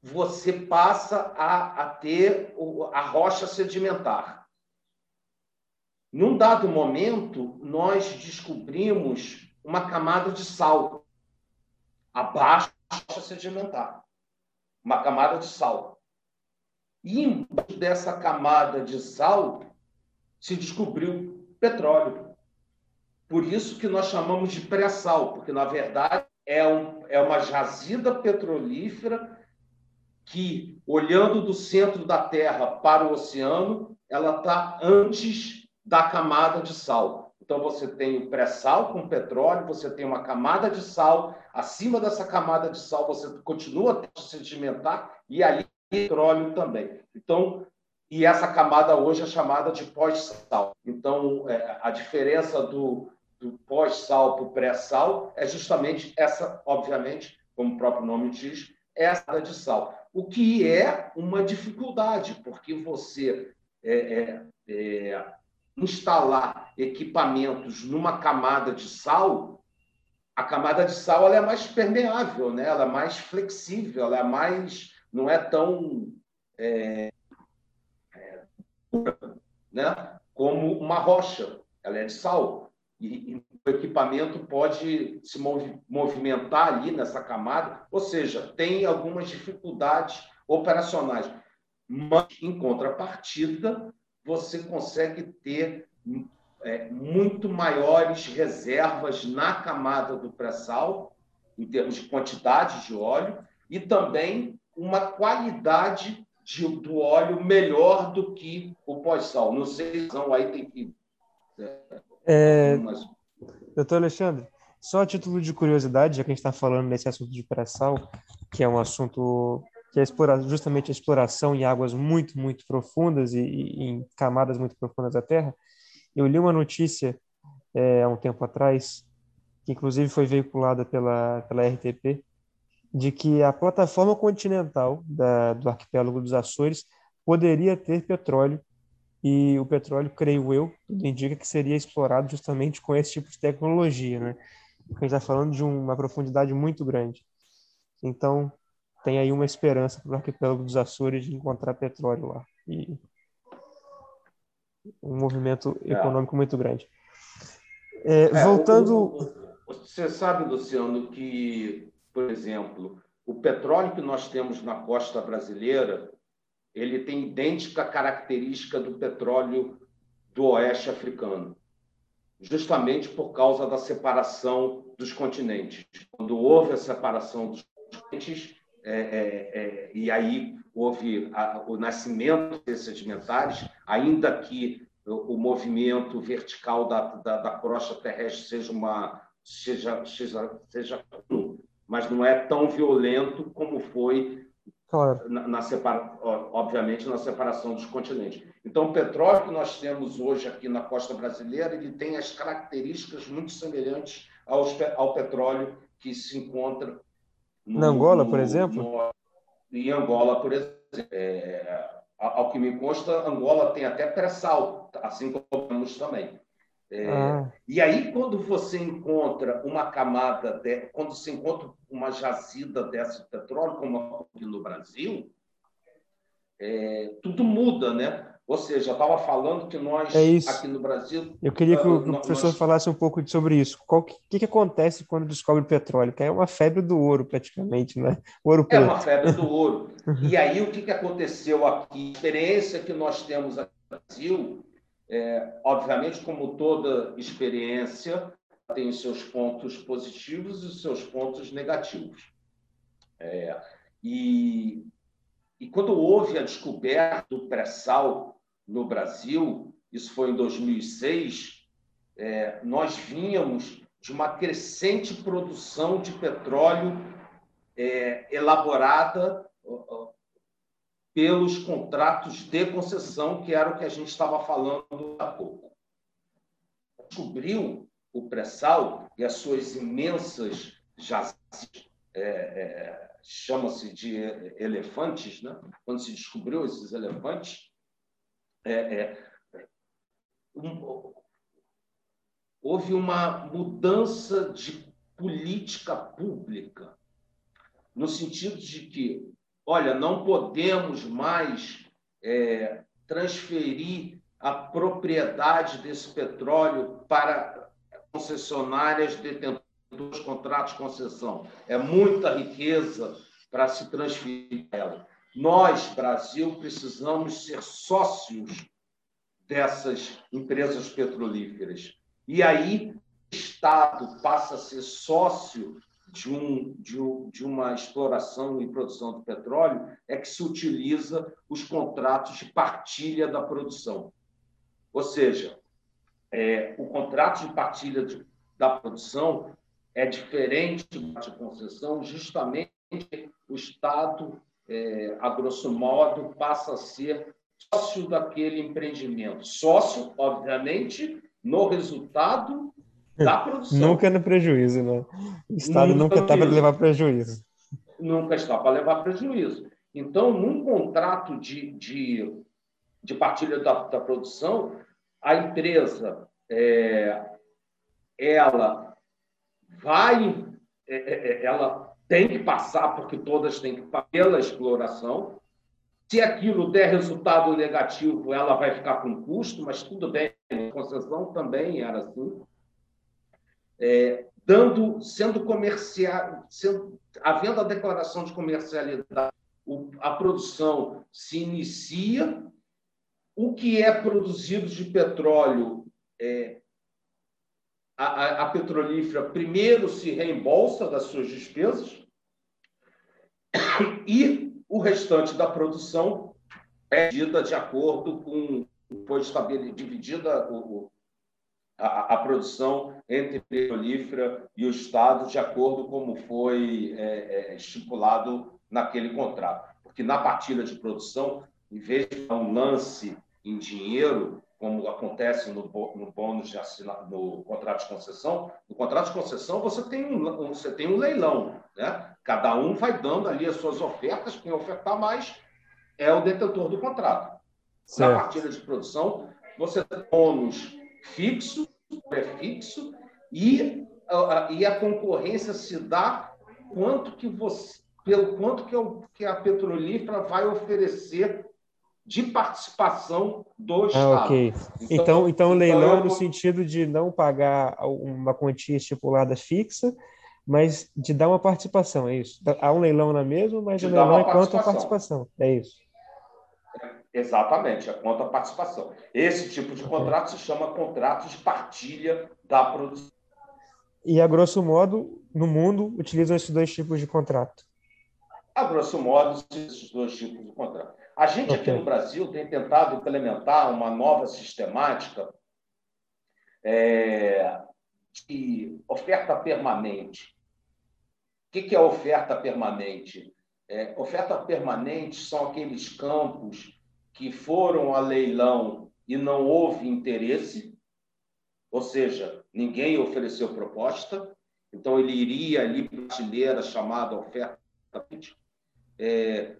você passa a, a ter a rocha sedimentar. Num dado momento, nós descobrimos uma camada de sal abaixo da rocha sedimentar. Uma camada de sal. E embaixo dessa camada de sal se descobriu petróleo. Por isso que nós chamamos de pré-sal, porque na verdade é, um, é uma jazida petrolífera que, olhando do centro da Terra para o oceano, ela está antes da camada de sal. Então, você tem o pré-sal com petróleo, você tem uma camada de sal, acima dessa camada de sal você continua a sedimentar e ali petróleo também. Então, e essa camada hoje é chamada de pós-sal. Então, é, a diferença do, do pós-sal para o pré-sal é justamente essa, obviamente, como o próprio nome diz, essa de sal o que é uma dificuldade, porque você é, é, é, instalar equipamentos numa camada de sal, a camada de sal ela é mais permeável, né? ela é mais flexível, ela é mais. não é tão. É, é, né? como uma rocha, ela é de sal. E, equipamento pode se movimentar ali nessa camada, ou seja, tem algumas dificuldades operacionais. mas, em contrapartida, você consegue ter é, muito maiores reservas na camada do pré-sal, em termos de quantidade de óleo, e também uma qualidade de, do óleo melhor do que o pós-sal. Não sei se aí tem que. É, é, mas... Doutor Alexandre, só a título de curiosidade, já que a gente está falando nesse assunto de pré-sal, que é um assunto que é justamente a exploração em águas muito, muito profundas e, e em camadas muito profundas da Terra, eu li uma notícia é, há um tempo atrás, que inclusive foi veiculada pela, pela RTP, de que a plataforma continental da, do arquipélago dos Açores poderia ter petróleo e o petróleo, creio eu, tudo indica que seria explorado justamente com esse tipo de tecnologia, né? A gente está falando de uma profundidade muito grande. Então, tem aí uma esperança para o arquipélago dos Açores de encontrar petróleo lá. E um movimento é. econômico muito grande. É, é, voltando. O, você sabe, Luciano, que por exemplo, o petróleo que nós temos na costa brasileira, ele tem idêntica característica do petróleo do oeste africano, justamente por causa da separação dos continentes. Quando houve a separação dos continentes, é, é, é, e aí houve a, o nascimento desses sedimentares, ainda que o, o movimento vertical da, da, da crosta terrestre seja uma seja seja seja mas não é tão violento como foi claro. na, na separa, obviamente na separação dos continentes. Então, o petróleo que nós temos hoje aqui na costa brasileira, ele tem as características muito semelhantes ao, ao petróleo que se encontra no, na Angola, por exemplo. No, em Angola, por exemplo. É, ao que me consta, Angola tem até pré-sal, assim como temos também. É, ah. E aí, quando você encontra uma camada, de, quando você encontra uma jazida dessa de petróleo, como aqui no Brasil, é, tudo muda, né? Ou seja, eu estava falando que nós, é aqui no Brasil. Eu queria que o, uh, professor nós... falasse um pouco sobre isso. O que, que, acontece quando descobre petróleo? Que é uma febre do ouro, praticamente, né? Ouro é uma febre do ouro. e aí, o que, que aconteceu aqui? A experiência que nós temos aqui no Brasil é, obviamente, como toda experiência, tem os seus pontos positivos e os seus pontos negativos. É, e, e quando houve a descoberta do pré-sal no Brasil, isso foi em 2006, é, nós vínhamos de uma crescente produção de petróleo é, elaborada pelos contratos de concessão, que era o que a gente estava falando há pouco. Descobriu o pré-sal e as suas imensas jazidas, é, é, chama-se de elefantes, né? quando se descobriu esses elefantes, é, é um, houve uma mudança de política pública, no sentido de que olha, não podemos mais é, transferir a propriedade desse petróleo para concessionárias detentoras dos contratos de concessão. É muita riqueza para se transferir ela. Nós, Brasil, precisamos ser sócios dessas empresas petrolíferas. E aí, o Estado passa a ser sócio de, um, de, um, de uma exploração e produção de petróleo é que se utiliza os contratos de partilha da produção. Ou seja, é, o contrato de partilha de, da produção é diferente de concessão, justamente o Estado, é, a grosso modo, passa a ser sócio daquele empreendimento. Sócio, obviamente, no resultado da produção. Nunca no prejuízo, né? O Estado nunca está para levar prejuízo. Nunca está para levar prejuízo. Então, num contrato de, de, de partilha da, da produção, a empresa é, ela vai, é, é, é ela tem que passar, porque todas têm que passar pela exploração. Se aquilo der resultado negativo, ela vai ficar com custo, mas tudo bem. A concessão também era assim é, dando, sendo comercial, sendo, havendo a declaração de comercialidade a produção se inicia, o que é produzido de petróleo, é, a, a petrolífera primeiro se reembolsa das suas despesas e o restante da produção é dividida de acordo com foi dividida o, a, a, produção entre a petrolífera e o Estado de acordo como foi é, é, estipulado naquele contrato. Porque na partilha de produção, em vez de um lance em dinheiro, como acontece no, no bônus de assinar, no contrato de concessão, no contrato de concessão você tem um, você tem um leilão, né? Cada um vai dando ali as suas ofertas, quem ofertar mais é o detentor do contrato. Certo. Na partilha de produção, você tem bônus fixo, prefixo, e, e a concorrência se dá quanto que você, pelo quanto que, o, que a petrolífera vai oferecer de participação do ah, Estado. Okay. Então, então, então leilão então, no sentido de não pagar uma quantia estipulada fixa, mas de dar uma participação, é isso? Há um leilão na mesma, mas o leilão é quanto a participação, é isso? Exatamente, é a participação. Esse tipo de contrato se chama contrato de partilha da produção. E, a grosso modo, no mundo, utilizam esses dois tipos de contrato? A grosso modo, esses dois tipos de contrato. A gente aqui no Brasil tem tentado implementar uma nova sistemática é, de oferta permanente. O que é oferta permanente? É, oferta permanente são aqueles campos que foram a leilão e não houve interesse, ou seja, ninguém ofereceu proposta, então ele iria ali para a prateleira chamada oferta é,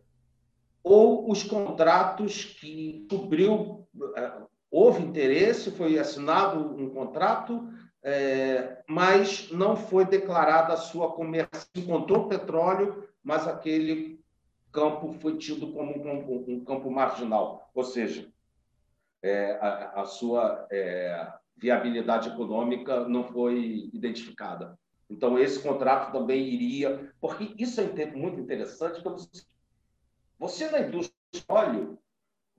ou os contratos que cobriu, é, houve interesse, foi assinado um contrato, é, mas não foi declarada a sua comercialização, encontrou petróleo, mas aquele campo foi tido como um, um campo marginal, ou seja, é, a, a, sua é, viabilidade econômica não foi identificada. Então, esse contrato também iria. Porque isso é muito interessante, você na indústria de óleo,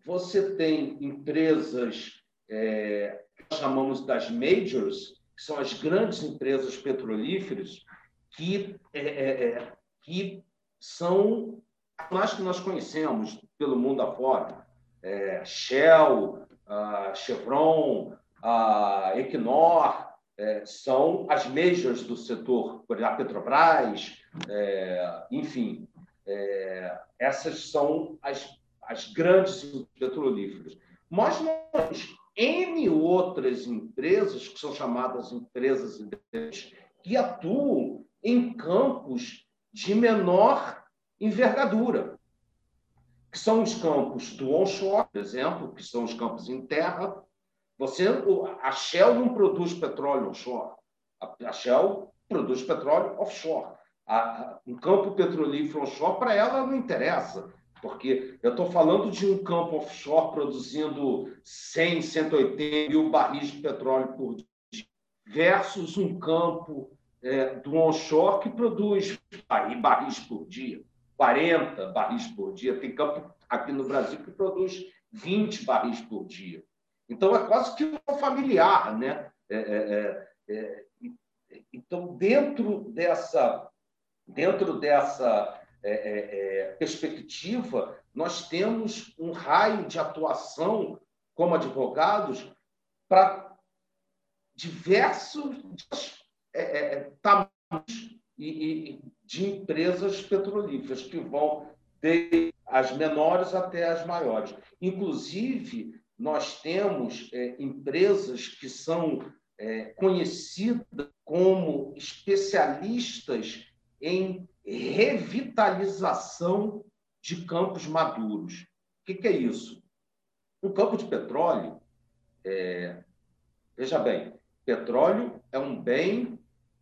você tem empresas é, que chamamos das majors, que são as grandes empresas petrolíferas, que, é, é, é que são as que nós conhecemos pelo mundo afora. É, Shell, a Chevron, a Equinor, é, são as majors do setor, a Petrobras, é, enfim, é, essas são as, as grandes petrolíferas. Mas nós N outras empresas, que são chamadas empresas que atuam em campos de menor envergadura, que são os campos do onshore, por exemplo, que são os campos em terra. Você, a Shell não produz petróleo onshore, a Shell produz petróleo offshore. A, um campo petrolífero offshore, para ela, não interessa, porque eu estou falando de um campo offshore produzindo 100, 180 mil barris de petróleo por dia, versus um campo é, do onshore que produz barris por dia. 40 barris por dia. Tem campo aqui no Brasil que produz 20 barris por dia. Então, é quase que um familiar. Né? É, é, é, é então, dentro dessa, dentro dessa é, perspectiva, nós temos um raio de atuação como advogados para diversos tamanhos e, e de empresas petrolíferas, que vão desde as menores até as maiores. Inclusive, nós temos é, empresas que são é, conhecidas como especialistas em revitalização de campos maduros. O que, que é isso? Um campo de petróleo, é, veja bem, petróleo é um bem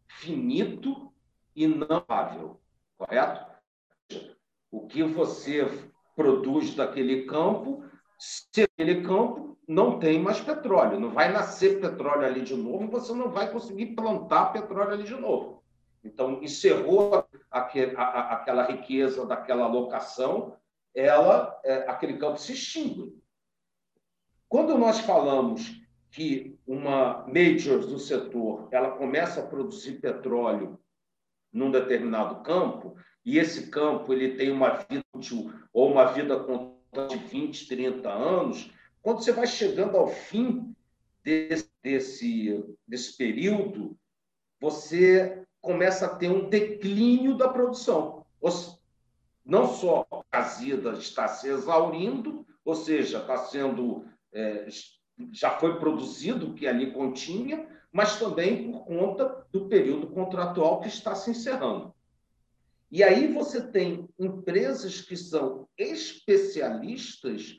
finito não vável, correto? O que você produz daquele campo, se aquele campo não tem mais petróleo, não vai nascer petróleo ali de novo, você não vai conseguir plantar petróleo ali de novo. Então, encerrou aquela riqueza daquela locação, ela, é, aquele campo se extingue. Quando nós falamos que uma major do setor ela começa a produzir petróleo num determinado campo, e esse campo ele tem uma vida útil ou uma vida de 20, 30 anos, quando você vai chegando ao fim desse, desse, desse período, você começa a ter um declínio da produção. Não só a Zida está se exaurindo, ou seja, está sendo é, já foi produzido o que ali continha, mas também por conta do período contratual que está se encerrando. E aí você tem empresas que são especialistas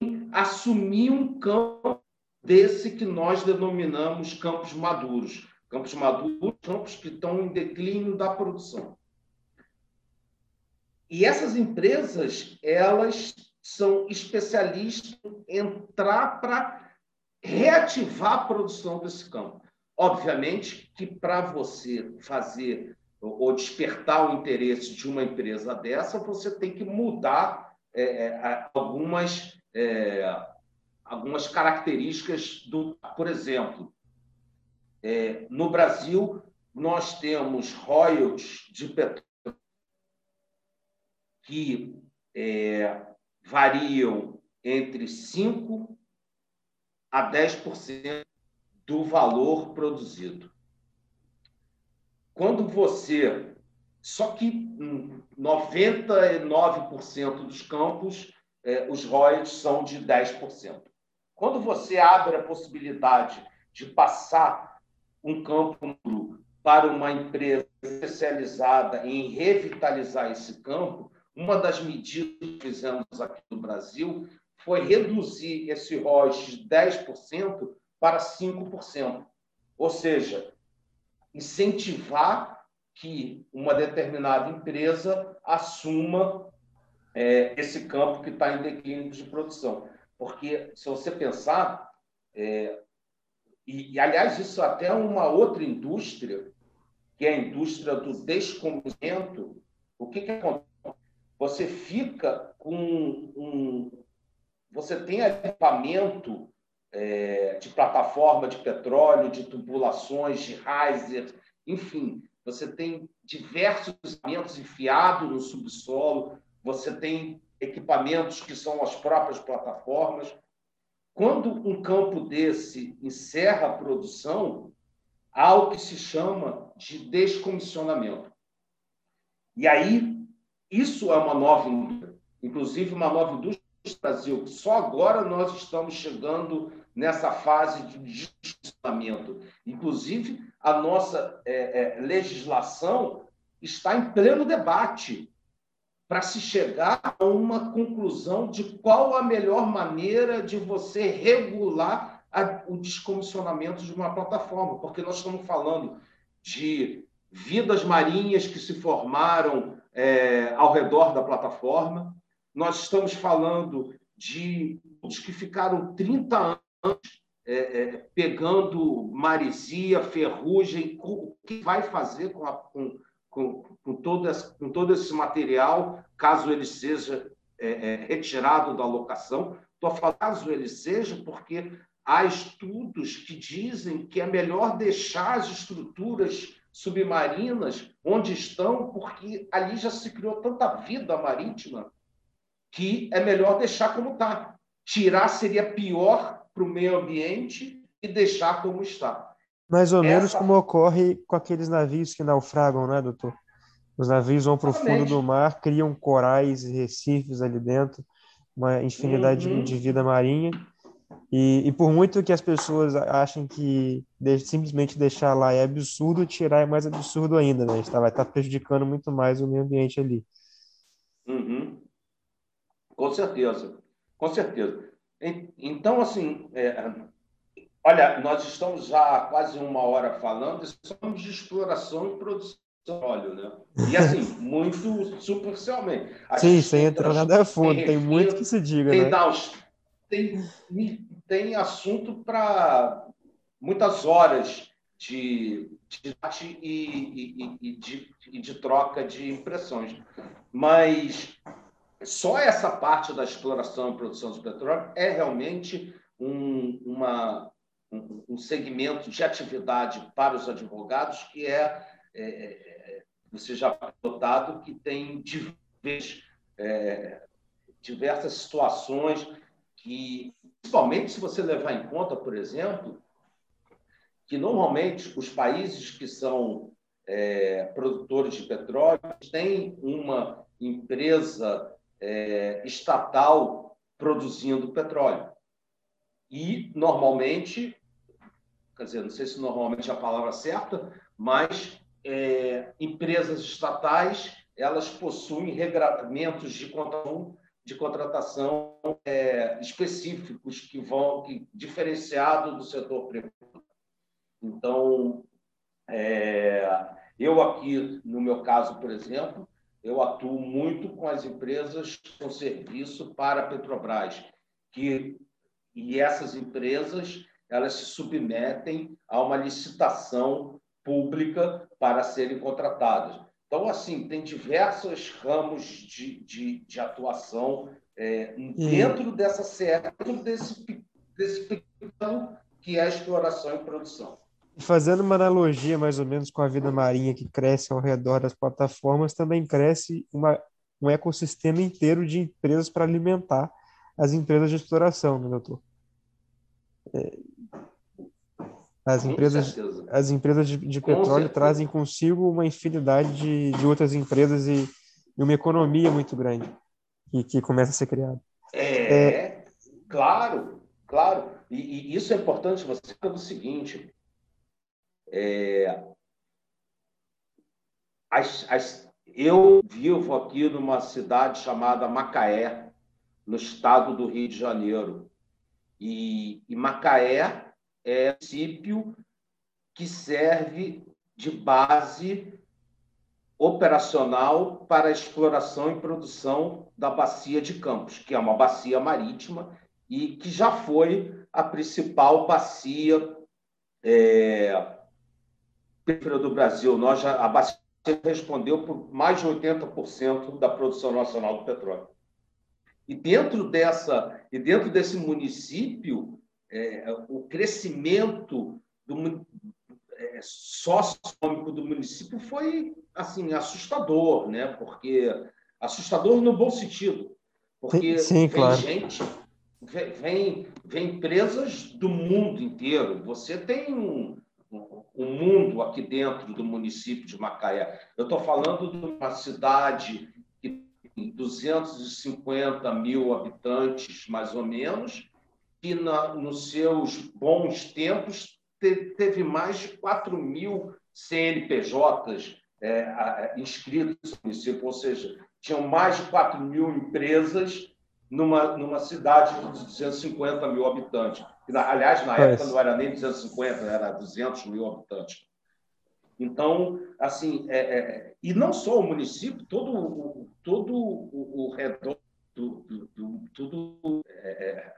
em assumir um campo desse que nós denominamos campos maduros. Campos maduros, campos que estão em declínio da produção. E essas empresas, elas são especialistas em entrar para reativar a produção desse campo. Obviamente que para você fazer ou despertar o interesse de uma empresa dessa, você tem que mudar é, é algumas, é, algumas características do. Por exemplo, é, no Brasil, nós temos royalties de petróleo que é, variam entre 5% a 10% do valor produzido. Quando você. Só que 99% dos campos, eh, os royalties são de 10%. Quando você abre a possibilidade de passar um campo para uma empresa especializada em revitalizar esse campo, uma das medidas que fizemos aqui no Brasil foi reduzir esse royalties de 10% para 5%. Ou seja, incentivar que uma determinada empresa assuma é, esse campo que está em declínio de produção. Porque, se você pensar, é, e, e, aliás, isso até é uma outra indústria, que é a indústria do descombimento, o que, que acontece? Você fica com um. Você tem equipamento é, de plataforma de petróleo, de tubulações, de riser, enfim, você tem diversos equipamentos enfiados no subsolo, você tem equipamentos que são as próprias plataformas. Quando um campo desse encerra a produção, há o que se chama de descomissionamento. E aí, isso é uma nova indústria, inclusive uma nova indústria Brasil. Só agora nós estamos chegando nessa fase de desfuncionamento. Inclusive, a nossa é, é, legislação está em pleno debate para se chegar a uma conclusão de qual a melhor maneira de você regular a, o descomissionamento de uma plataforma, porque nós estamos falando de vidas marinhas que se formaram é, ao redor da plataforma, nós estamos falando de os que ficaram 30 anos é, é, pegando maresia, ferrugem, o que vai fazer com, a, com, com, com, todo esse, com todo esse material, caso ele seja é, é retirado da locação. Estou falando caso ele seja, porque há estudos que dizem que é melhor deixar as estruturas submarinas onde estão, porque ali já se criou tanta vida marítima que é melhor deixar como está. Tirar seria pior para o meio ambiente e deixar como está. Mais ou Essa... menos como ocorre com aqueles navios que naufragam, né, doutor? Os navios vão para o fundo do mar, criam corais e recifes ali dentro, uma infinidade uhum. de vida marinha. E, e, por muito que as pessoas achem que de, simplesmente deixar lá é absurdo, tirar é mais absurdo ainda, né? Está, vai estar tá prejudicando muito mais o meio ambiente ali. Uhum. Com certeza, com certeza. Então, assim, é, olha, nós estamos já há quase uma hora falando, somos de exploração e produção de óleo, né? E assim, muito superficialmente. A Sim, sem entrar nada a fundo, tem, tem muito que se diga, tem, né? tem, tem assunto para muitas horas de, de e, e, e, de, e de troca de impressões. Mas só essa parte da exploração e produção de petróleo é realmente um, uma, um segmento de atividade para os advogados que é, é, é você já notado que tem diversas, é, diversas situações que, principalmente se você levar em conta, por exemplo, que normalmente os países que são é, produtores de petróleo têm uma empresa é, estatal produzindo petróleo. E, normalmente, quer dizer, não sei se normalmente é a palavra certa, mas é, empresas estatais elas possuem regramentos de contratação, de contratação é, específicos que vão que, diferenciado do setor privado. Então, é, eu aqui, no meu caso, por exemplo, eu atuo muito com as empresas com serviço para a Petrobras, que, e essas empresas elas se submetem a uma licitação pública para serem contratadas. Então, assim, tem diversos ramos de, de, de atuação é, dentro dessa dentro desse, desse pequeno que é a exploração e produção. Fazendo uma analogia mais ou menos com a vida marinha que cresce ao redor das plataformas, também cresce uma, um ecossistema inteiro de empresas para alimentar as empresas de exploração, né, doutor? É, as empresas, as empresas de, de petróleo trazem consigo uma infinidade de, de outras empresas e, e uma economia muito grande que, que começa a ser criada. É, é... claro, claro. E, e, isso é importante você pelo seguinte: é, as, as, eu vivo aqui numa cidade chamada Macaé, no estado do Rio de Janeiro. E, e Macaé é um município que serve de base operacional para a exploração e produção da bacia de Campos, que é uma bacia marítima e que já foi a principal bacia é, do Brasil, nós já, a bacia respondeu por mais de 80% da produção nacional do petróleo. E dentro dessa e dentro desse município, é, o crescimento do é, socioeconômico do município foi assim assustador, né? Porque assustador no bom sentido, porque sim, vem claro. gente, vem, vem empresas do mundo inteiro. Você tem um, o mundo aqui dentro do município de Macaé. Eu estou falando de uma cidade que tem 250 mil habitantes, mais ou menos, e na, nos seus bons tempos te, teve mais de 4 mil CNPJs é, inscritos no município, ou seja, tinham mais de 4 mil empresas numa, numa cidade de 250 mil habitantes. Aliás, na época não era nem 250, era 200 mil habitantes. Então, assim, é, é, e não só o município, todo, o, todo o, o redor, do, do, do tudo, é, é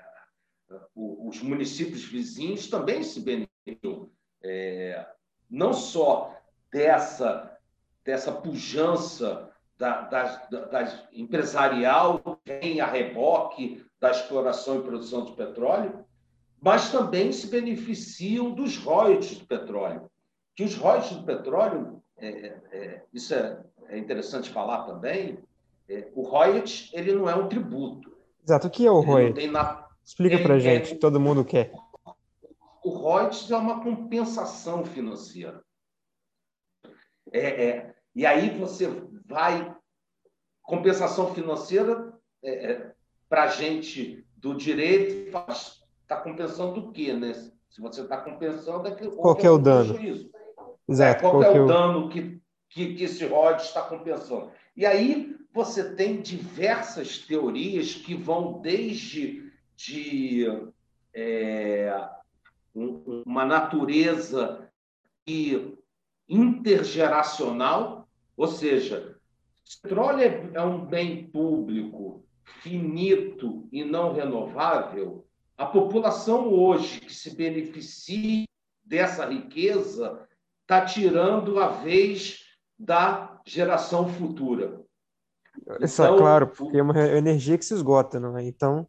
os municípios vizinhos também se beneficiam, é, não só dessa, dessa pujança da, das, das empresarial, vem a reboque da exploração e produção de petróleo, mas também se beneficiam dos royalties do petróleo. Que os royalties do petróleo, é, é, é, isso é, é, interessante falar também, é, o royalties ele não é um tributo. Exato. O que é o royalties? Na... Explica para gente, todo mundo quer. O royalties é uma compensação financeira. É, e aí você vai... Compensação financeira, para a gente do direito, está compensando o quê, né? Se você está compensando, é que, qual é o dano? Prejuízo. Exato. É, qual, qual é, é o dano que, que, que esse ROD está compensando? E aí você tem diversas teorias que vão desde de é, uma natureza intergeracional, ou seja, petróleo é, é um bem público finito e não renovável, a população hoje que se beneficia dessa riqueza está tirando a vez da geração futura. Isso é então, claro, porque é uma energia que se esgota, não é? Então.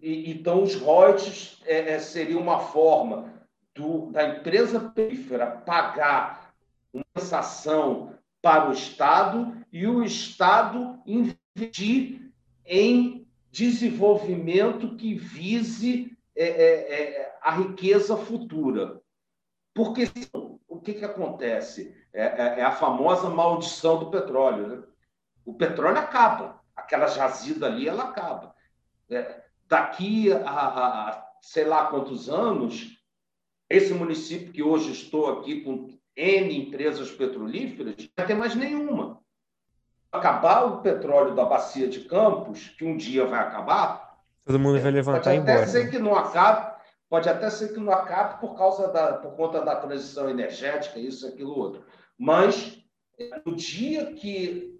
E, então, os royalties é, é, seria uma forma do, da empresa perífera pagar uma sensação para o Estado e o Estado investir em desenvolvimento que vise é, é, é a riqueza futura. Porque o que, que acontece? É, é, é, a famosa maldição do petróleo. Né? O petróleo acaba, aquela jazida ali, ela acaba. É, daqui a, a, a, sei lá quantos anos, esse município que hoje estou aqui com N empresas petrolíferas, não vai ter mais nenhuma. Acabar o petróleo da bacia de Campos, que um dia vai acabar. Todo mundo vai levantar e embora. Pode até ser que não acabe, pode até ser que não acabe por causa da, por conta da transição energética, isso, aquilo, outro. Mas no dia que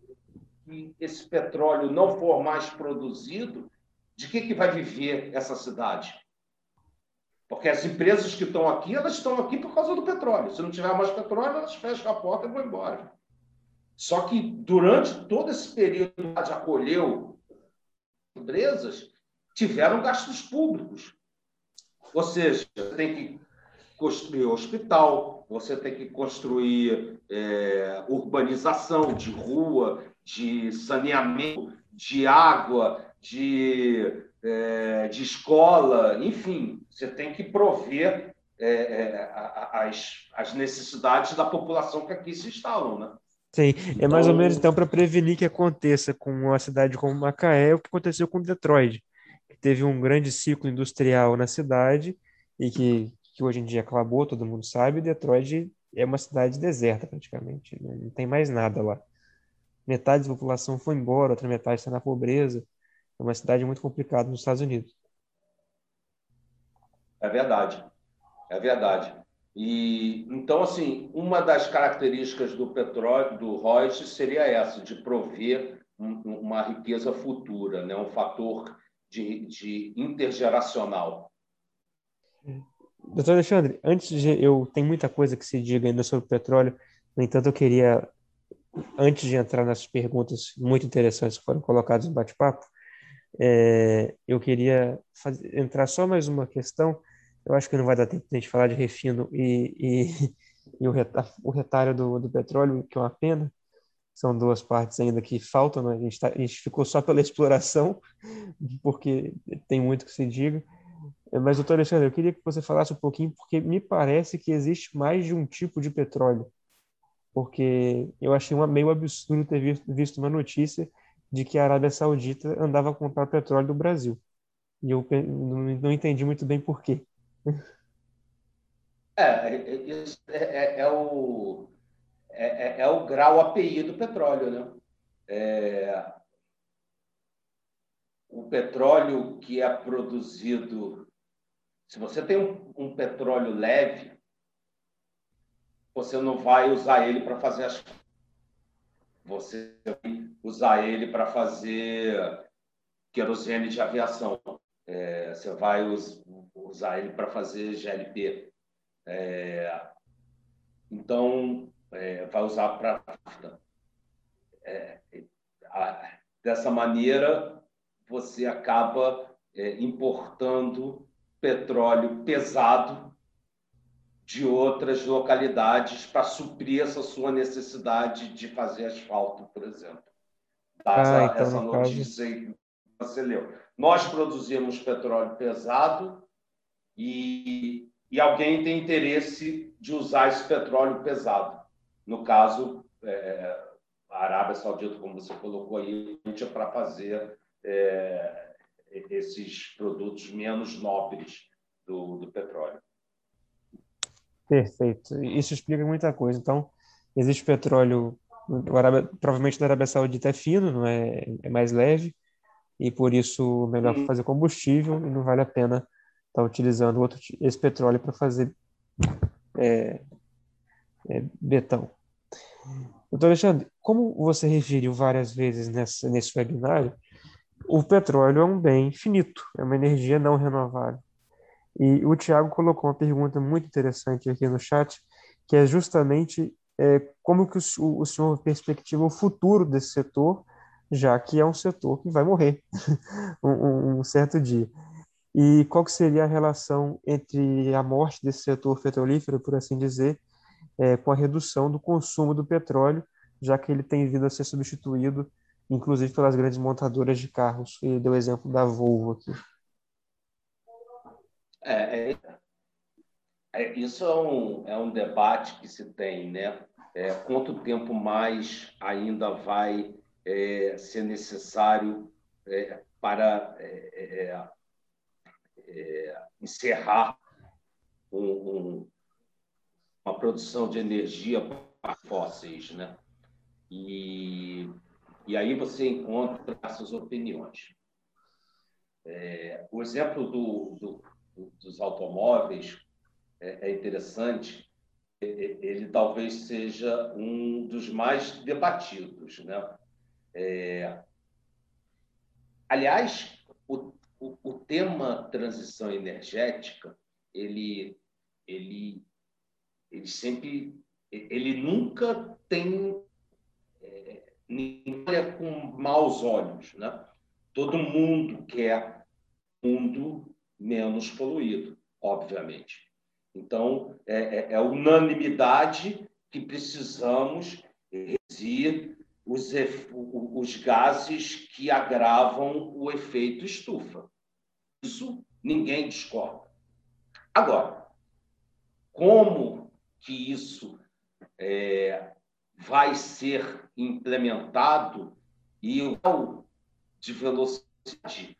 esse petróleo não for mais produzido, de que, que vai viver essa cidade? Porque as empresas que estão aqui, elas estão aqui por causa do petróleo. Se não tiver mais petróleo, elas fecham a porta e vão embora. Só que durante todo esse período de acolheu empresas, tiveram gastos públicos. Ou seja, tem que construir hospital, você tem que construir é, urbanização de rua, de saneamento, de água, de, é, de escola, enfim, você tem que prover é, é as, as necessidades da população que aqui se instalam, né? Sim, é mais ou então menos então para prevenir que aconteça com uma cidade como Macaé o que aconteceu com Detroit, que teve um grande ciclo industrial na cidade e que que hoje em dia acabou, todo mundo sabe, Detroit é uma cidade deserta praticamente, não tem mais nada lá. Metade da população foi embora, outra metade está na pobreza. É uma cidade muito complicada nos Estados Unidos. É verdade, é verdade. E então assim, uma das características do petróleo, do royalties seria essa, de prover um, uma riqueza futura, né? um fator de, de intergeracional. Doutor Alexandre, antes de eu tem muita coisa que se diga ainda sobre o petróleo, no entanto eu queria antes de entrar nas perguntas muito interessantes que foram colocadas no bate-papo, é, eu queria fazer, entrar só mais uma questão. Eu acho que não vai dar tempo de a gente falar de refino e, e, e o, o retalho do, do petróleo, que é uma pena. São duas partes ainda que faltam, né? a, gente tá, a gente ficou só pela exploração, porque tem muito que se diga. Mas, doutor Alexandre, eu queria que você falasse um pouquinho, porque me parece que existe mais de um tipo de petróleo. Porque eu achei uma, meio absurdo ter visto, visto uma notícia de que a Arábia Saudita andava a comprar petróleo do Brasil. E eu não, entendi muito bem por quê. É, é, é, é o, é, é, o grau API do petróleo, né? É, o petróleo que é produzido se você tem um, um petróleo leve, você não vai usar ele para fazer as você vai usar ele para fazer querosene de aviação. É, você vai us, usar ele para fazer GLP. É, então, é, vai usar para é, dessa maneira, você acaba é, importando petróleo pesado de outras localidades para suprir essa sua necessidade de fazer asfalto, por exemplo. Tá? Ah, essa, então, essa notícia aí que você leu. Nós produzimos petróleo pesado e, e alguém tem interesse de usar esse petróleo pesado. No caso, é, a Arábia Saudita, como você colocou aí, é para fazer é, esses produtos menos nobres do, do petróleo. Perfeito. Isso explica muita coisa. Então, existe petróleo, Arábia, provavelmente na Arábia Saudita é fino, não é, é mais leve, e por isso melhor fazer combustível e não vale a pena estar tá utilizando outro, esse petróleo para fazer é, é, betão. Doutor Alexandre, como você referiu várias vezes nessa, nesse webinário, o petróleo é um bem finito, é uma energia não renovável. E o Tiago colocou uma pergunta muito interessante aqui no chat, que é justamente como que o, o senhor perspectiva o futuro desse setor, já que é um setor que vai morrer um, um, certo dia. E qual que seria a relação entre a morte desse setor petrolífero, por assim dizer, é, com a redução do consumo do petróleo, já que ele tem vindo a ser substituído, inclusive pelas grandes montadoras de carros. Ele deu o exemplo da Volvo aqui. É, é, é, isso é um, é um debate que se tem, né? É, quanto tempo mais ainda vai é, ser necessário é, para é, encerrar um, um, uma produção de energia fósseis, né? E, e aí você encontra essas opiniões. É, o exemplo do, do, dos automóveis é, é interessante. Ele talvez seja um dos mais debatidos, né? É, aliás, o, o, o tema transição energética ele ele ele sempre ele nunca tem é, ninguém com maus olhos, né? Todo mundo quer um mundo menos poluído, obviamente. Então é, é, é unanimidade que precisamos reduzir os, os gases que agravam o efeito estufa. Isso ninguém discorda. Agora, como que isso é, vai ser implementado e o de velocidade,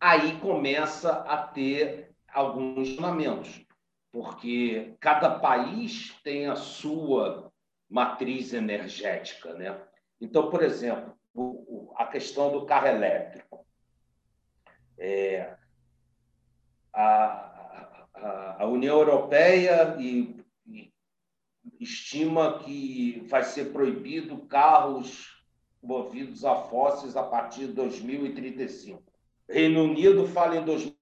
aí começa a ter alguns fundamentos, porque cada país tem a sua matriz energética, né? Então, por exemplo, o, a questão do carro elétrico. É, a, a, União Europeia e, e estima que vai ser proibido carros movidos a fósseis a partir de 2035. Reino Unido fala em 2000,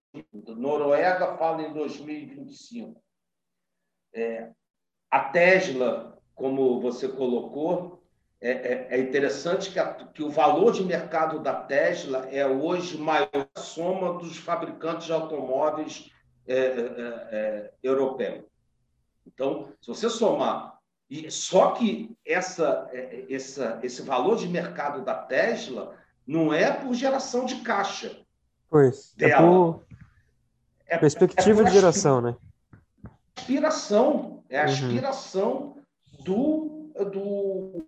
Noruega fala em 2025. É, a Tesla, como você colocou, é, é, é interessante que, a, que, o valor de mercado da Tesla é hoje maior soma dos fabricantes de automóveis é, é, é, europeu. Então, se você somar, e só que essa, é, essa, esse valor de mercado da Tesla não é por geração de caixa. Pois, dela. é por é, perspectiva é de geração, né? Aspiração, é a uhum. aspiração do, do,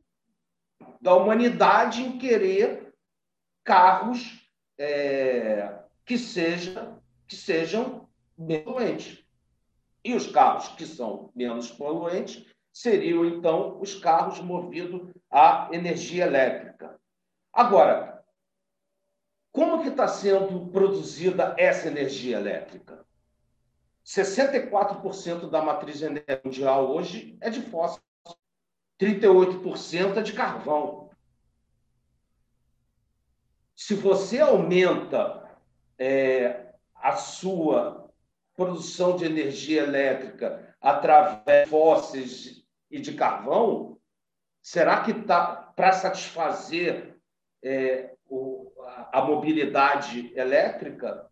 da humanidade em querer carros é, que, seja, que sejam menos poluentes. E os carros que são menos poluentes seriam, então, os carros movidos a energia elétrica. Agora, como que está sendo produzida essa energia elétrica? 64% da matriz energética mundial hoje é de fósforo, 38% é de carvão. Se você aumenta é, a sua produção de energia elétrica através de fósseis e de carvão, será que está para satisfazer é, a, mobilidade elétrica?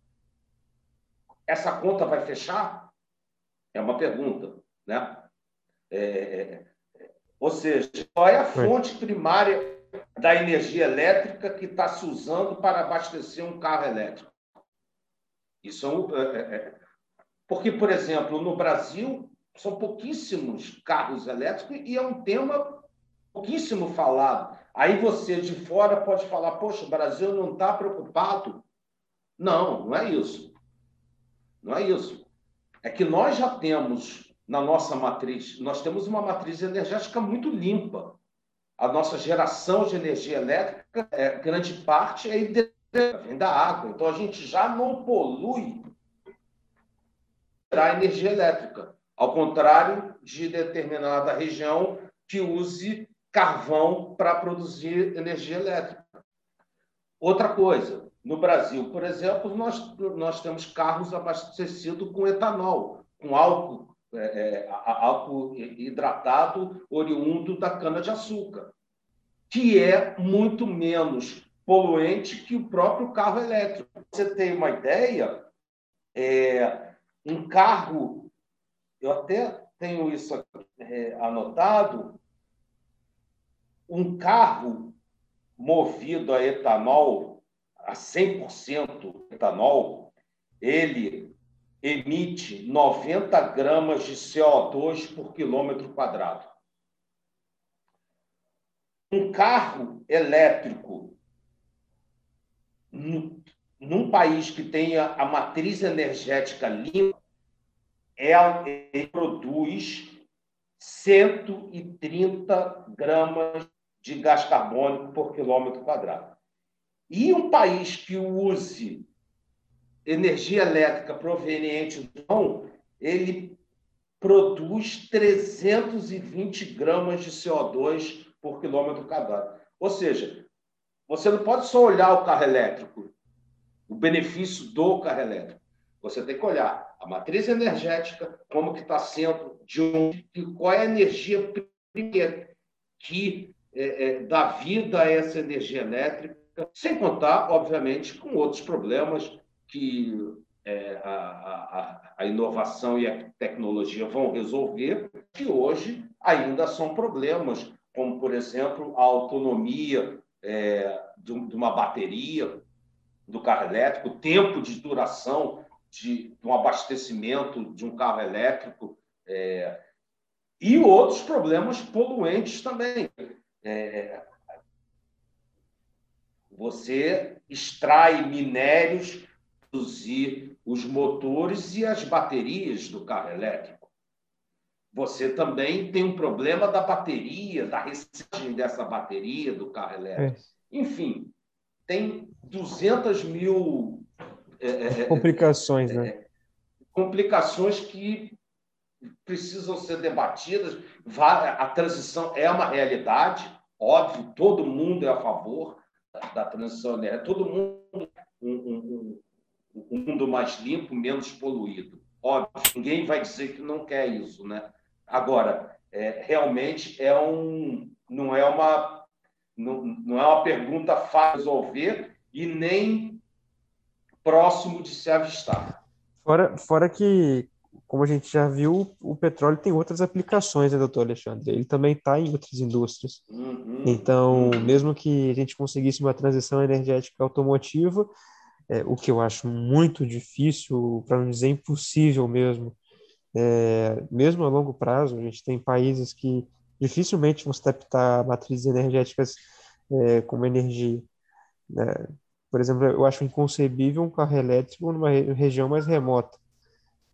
Essa conta vai fechar? É uma pergunta, né? É, é, é ou seja, qual é a fonte primária da energia elétrica que está se usando para abastecer um carro elétrico? Isso é, é, é porque, por exemplo, no Brasil, são pouquíssimos carros elétricos e é um tema pouquíssimo falado. Aí você de fora pode falar, poxa, o Brasil não está preocupado. Não, não é isso. Não é isso. É que nós já temos na nossa matriz, nós temos uma matriz energética muito limpa. A nossa geração de energia elétrica, é, grande parte é vem da água. Então a gente já não polui gerar energia elétrica, ao contrário de determinada região que use carvão para produzir energia elétrica. Outra coisa, no Brasil, por exemplo, nós, nós temos carros abastecidos com etanol, com álcool, é, é, álcool hidratado oriundo da cana-de-açúcar, que é muito menos poluente que o próprio carro elétrico. Você tem uma ideia? É, um carro, eu até tenho isso aqui, é, anotado, um carro movido a etanol a 100% etanol, ele emite 90 gramas de CO2 por quilômetro quadrado. Um carro elétrico, num país que tenha a matriz energética limpa, ele produz 130 gramas de gás carbônico por quilômetro quadrado. E um país que use energia elétrica proveniente do não, ele produz 320 gramas de CO2 por quilômetro quadrado. Ou seja, você não pode só olhar o carro elétrico, o benefício do carro elétrico. Você tem que olhar a matriz energética, como que está sendo, de onde, qual é a energia que é, é, dá vida a essa energia elétrica sem contar, obviamente, com outros problemas que é, a, a, a, inovação e a tecnologia vão resolver, que hoje ainda são problemas, como, por exemplo, a autonomia é, de, de, uma bateria do carro elétrico, o tempo de duração de, de, um abastecimento de um carro elétrico, é, e outros problemas poluentes também. É, você extrai minérios, produzir os motores e as baterias do carro elétrico. Você também tem um problema da bateria, da reciclagem dessa bateria do carro elétrico. É. Enfim, tem 200 mil é, é, é, complicações, né? É, complicações que precisam ser debatidas. A transição é uma realidade, óbvio, todo mundo é a favor, da transição energética. Todo mundo um, um, um, mundo mais limpo, menos poluído. Óbvio, ninguém vai dizer que não quer isso, né? Agora, é, realmente é um, não é uma, não, não é uma pergunta fácil de resolver e nem próximo de se avistar. Fora, fora que como a gente já viu, o petróleo tem outras aplicações, né, doutor Alexandre? Ele também está em outras indústrias. Uhum. Então, mesmo que a gente conseguisse uma transição energética automotiva, é, o que eu acho muito difícil, para não dizer impossível mesmo, é, mesmo a longo prazo, a gente tem países que dificilmente vão se adaptar a matrizes energéticas é, como energia. Né? Por exemplo, eu acho inconcebível um carro elétrico numa região mais remota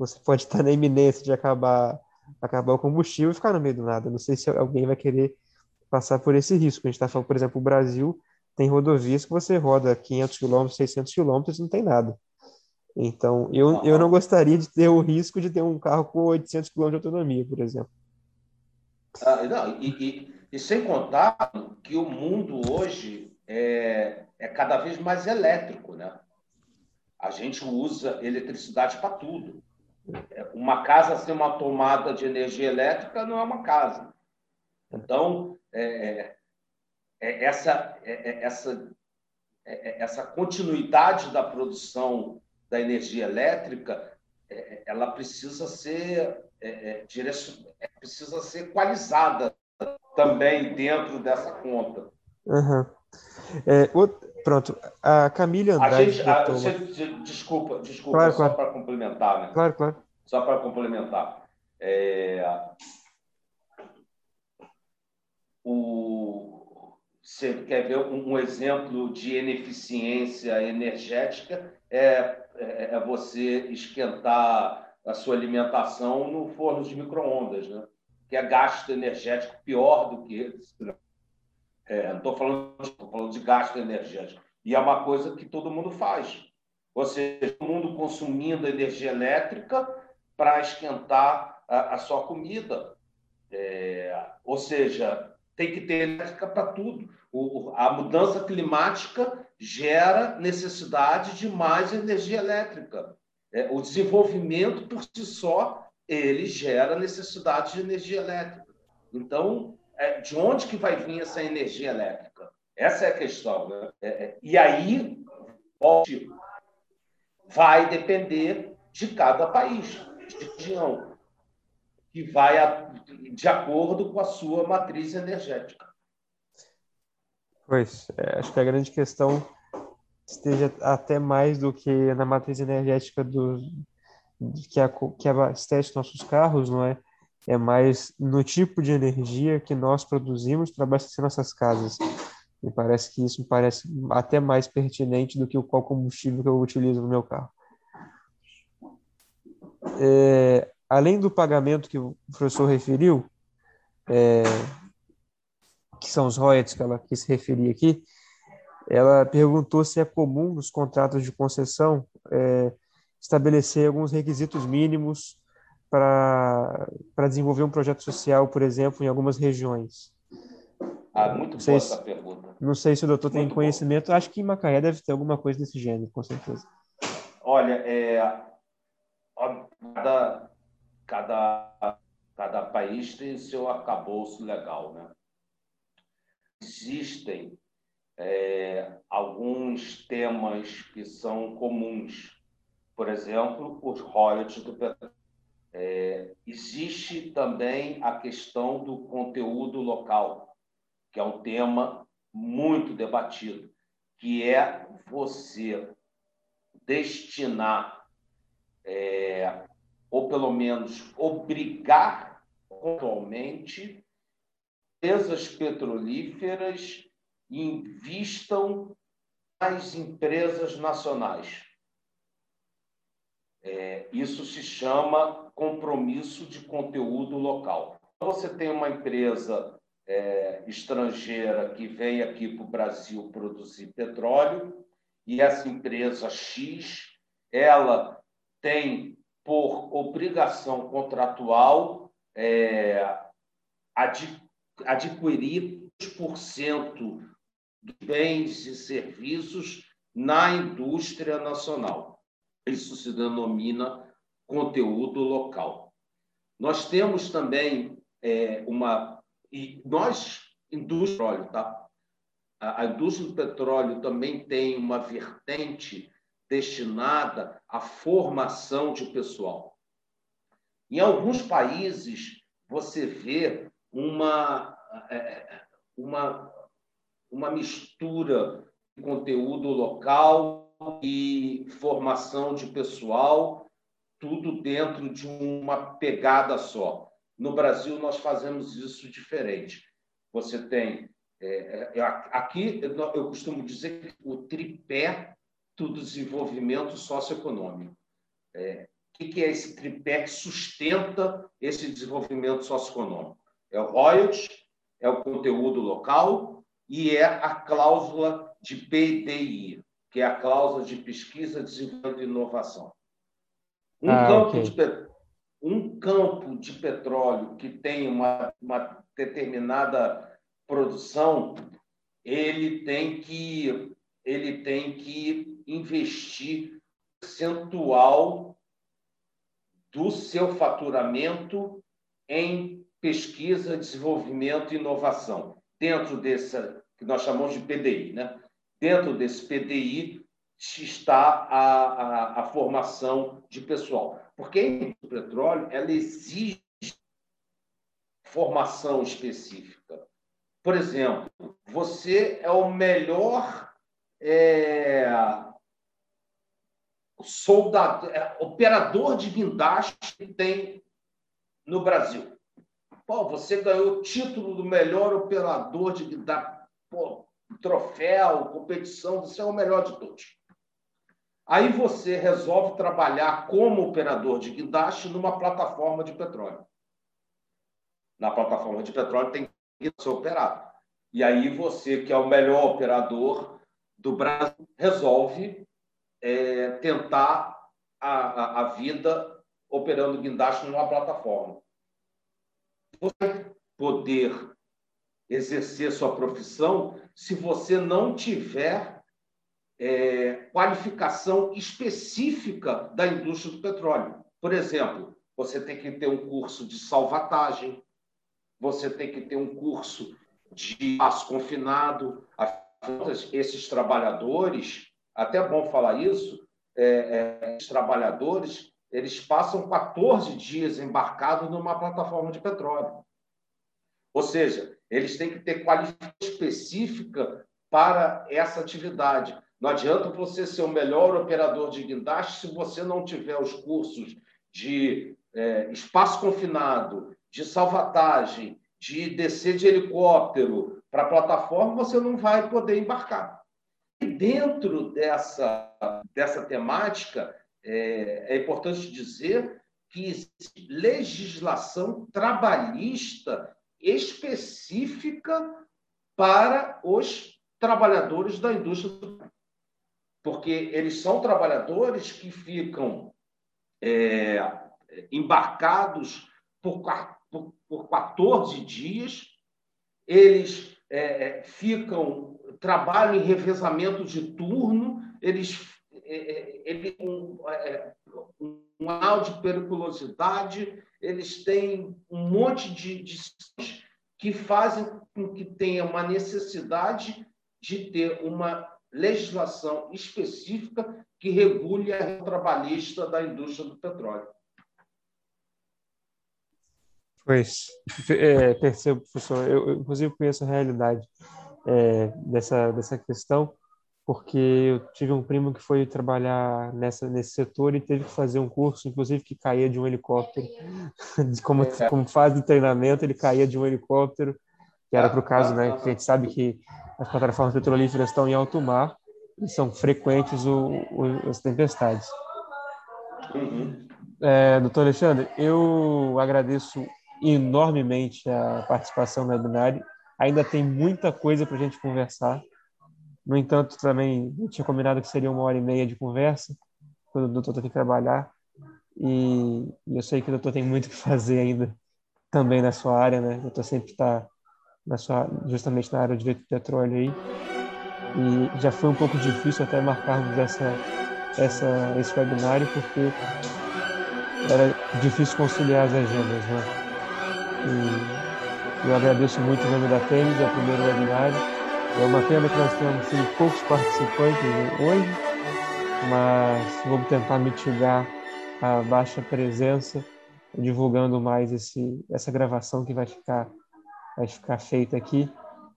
você pode estar na iminência de acabar, acabar o combustível e ficar no meio do nada. Não sei se alguém vai querer passar por esse risco. A gente está falando, por exemplo, o Brasil tem rodovias que você roda 500 quilômetros, 600 quilômetros e não tem nada. Então, eu, eu não gostaria de ter o risco de ter um carro com 800 quilômetros de autonomia, por exemplo. Ah, não, e, e, e, sem contar que o mundo hoje é, é cada vez mais elétrico, né? A gente usa eletricidade para tudo. Uma casa sem uma tomada de energia elétrica não é uma casa. Então, é, é, é essa, é, é essa, é, essa continuidade da produção da energia elétrica, ela precisa ser, precisa ser equalizada também dentro dessa conta. Uhum. Pronto, a Camila Andrade. A gente, a, desculpa, desculpa, claro, só claro. para complementar, né? Claro, claro. Só para complementar. É, o, você quer ver um, um, exemplo de ineficiência energética? É, é, é, você esquentar a sua alimentação no forno de micro-ondas, né? que é gasto energético pior do que esse. Né? É, não estou falando, falando de gasto energético. E é uma coisa que todo mundo faz. Ou seja, todo mundo consumindo energia elétrica para esquentar a, a, sua comida. É, ou seja, tem que ter elétrica para tudo. O, a mudança climática gera necessidade de mais energia elétrica. É, o desenvolvimento por si só ele gera necessidade de energia elétrica. Então, de onde que vai vir essa energia elétrica? Essa é a questão. Né? É, é e aí, vai depender de cada país, de região, que vai de acordo com a sua matriz energética. Pois, é, acho que a grande questão esteja até mais do que na matriz energética do, que, a, que abastece nossos carros, não é? É mais no tipo de energia que nós produzimos para abastecer nossas casas. Me parece que isso me parece até mais pertinente do que o qual combustível que eu utilizo no meu carro. É, além do pagamento que o professor referiu, é, que são os royalties que ela quis referir aqui, ela perguntou se é comum nos contratos de concessão é, estabelecer alguns requisitos mínimos para desenvolver um projeto social, por exemplo, em algumas regiões. Ah, muito boa essa pergunta. Não sei se o doutor muito tem conhecimento, bom. acho que em Macaé deve ter alguma coisa desse gênero, com certeza. Olha, é, cada, cada, cada país tem seu arcabouço legal, né? Existem é, alguns temas que são comuns. Por exemplo, os royalties do petróleo. É, existe também a questão do conteúdo local, que é um tema muito debatido, que é você destinar, é, ou pelo menos obrigar atualmente empresas petrolíferas invistam nas empresas nacionais. É, isso se chama compromisso de conteúdo local. Você tem uma empresa é, estrangeira que vem aqui para o Brasil produzir petróleo e essa empresa X, ela tem por obrigação contratual é, adquirir 2% de bens e serviços na indústria nacional. Isso se denomina conteúdo local. Nós temos também é, uma. E nós, indústria do petróleo, tá? A, a indústria do petróleo também tem uma vertente destinada à formação de pessoal. Em alguns países, você vê uma, é, uma uma mistura de conteúdo local e formação de pessoal, tudo dentro de uma pegada só. No Brasil, nós fazemos isso diferente. Você tem. É, é, aqui, eu costumo dizer que o tripé do desenvolvimento socioeconômico. É, o que é esse tripé que sustenta esse desenvolvimento socioeconômico? É o royalties, é o conteúdo local e é a cláusula de PDI, que é a cláusula de pesquisa, desenvolvimento e inovação. Um, ah, campo, okay. de, um campo de petróleo que tem uma, uma determinada produção, ele tem que ele tem que investir percentual do seu faturamento em pesquisa, desenvolvimento e inovação. Dentro dessa que nós chamamos de PDI. Né? Dentro desse PDI está a, a, a formação de pessoal. Porque o petróleo ela exige formação específica. Por exemplo, você é o melhor é, soldado, é, operador de guindaste que tem no Brasil. Pô, você ganhou o título do melhor operador de guindaste pô, troféu, competição, você é o melhor de todos. Aí você resolve trabalhar como operador de guindaste numa plataforma de petróleo. Na plataforma de petróleo tem que ser operado. E aí você, que é o melhor operador do Brasil, resolve é, tentar a, a, a vida operando guindaste numa plataforma. Você poder exercer sua profissão se você não tiver é, qualificação específica da indústria do petróleo. Por exemplo, você tem que ter um curso de salvatagem, você tem que ter um curso de espaço confinado. Esses trabalhadores, até é bom falar isso, é, é, esses trabalhadores eles passam 14 dias embarcados numa plataforma de petróleo. Ou seja, eles têm que ter qualificação específica para essa atividade. Não adianta você ser o melhor operador de guindaste se você não tiver os cursos de é, espaço confinado, de salvatagem, de descer de helicóptero para a plataforma, você não vai poder embarcar. E dentro dessa, dessa temática, é, é importante dizer que legislação trabalhista específica para os trabalhadores da indústria, porque eles são trabalhadores que ficam é, embarcados por, por, por 14 dias, eles é, é, ficam, trabalham em revezamento de turno, eles, é, é um, é, um grau de periculosidade, eles têm um monte de, de que fazem com que tenha uma necessidade de ter uma legislação específica que regule a trabalhista da indústria do petróleo. Pois, é, percebo, professor. Eu, eu, inclusive, conheço a realidade é, dessa, dessa questão, porque eu tive um primo que foi trabalhar nessa, nesse setor e teve que fazer um curso, inclusive, que caía de um helicóptero. como, é. como fase de treinamento, ele caía de um helicóptero, que era para o caso, né? Que a gente sabe que as plataformas petrolíferas estão em alto mar e são frequentes o, o, as tempestades. Uhum. É, doutor Alexandre, eu agradeço enormemente a participação no webinar. Ainda tem muita coisa para a gente conversar. No entanto, também eu tinha combinado que seria uma hora e meia de conversa, quando o doutor tem que trabalhar. E, eu sei que o doutor tem muito que fazer ainda também na sua área, né? O doutor sempre está na sua, justamente na área de direito de petróleo aí. E já foi um pouco difícil até marcarmos essa, essa, esse webinário, porque era difícil conciliar as agendas, né? E eu agradeço muito o nome da Tênis, é o primeiro webinário. É uma pena que nós tenhamos tido poucos participantes hoje, mas vamos tentar mitigar a baixa presença, divulgando mais esse, essa gravação que vai ficar, vai ficar feita aqui.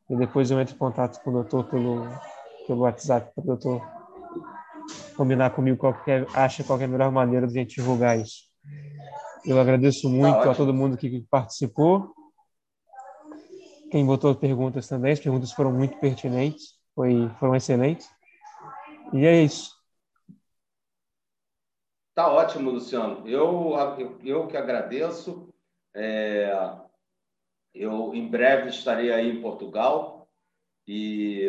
E depois eu entro em contato com o doutor pelo, pelo WhatsApp, para o doutor combinar comigo qual que é, acha qual é a melhor maneira de a gente divulgar isso. Eu agradeço muito tá a todo mundo que participou. Quem botou perguntas também, as perguntas foram muito pertinentes, foi, foram excelentes. E é isso. Tá ótimo, Luciano. Eu, eu, eu que agradeço. É, eu em breve estarei aí em Portugal e,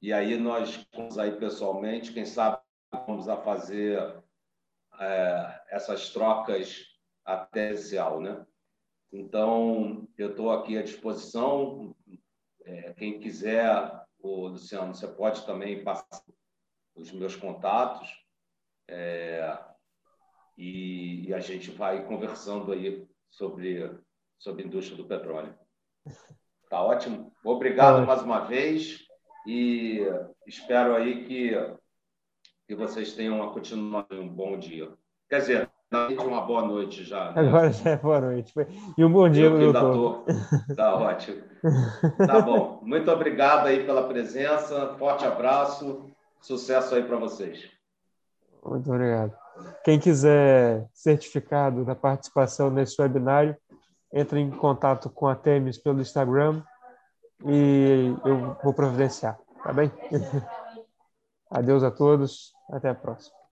e aí nós vamos aí pessoalmente, quem sabe vamos a fazer é, essas trocas artesial, né? Então, eu estou aqui à disposição. É, quem quiser, o Luciano, você pode também passar os meus contatos é, e, e, a gente vai conversando aí sobre, sobre a indústria do petróleo. Tá ótimo. Obrigado mais uma vez e espero aí que, que vocês tenham uma continuação, um bom dia. Quer dizer, uma boa noite já. Né? Agora já é boa noite. E um bom dia, doutor. Tô... Tá ótimo. Tá bom. Muito obrigado aí pela presença. Forte abraço. Sucesso aí para vocês. Muito obrigado. Quem quiser certificado da participação nesse webinário, entre em contato com a Temis pelo Instagram e eu vou providenciar, tá bem? Adeus a todos, até a próxima.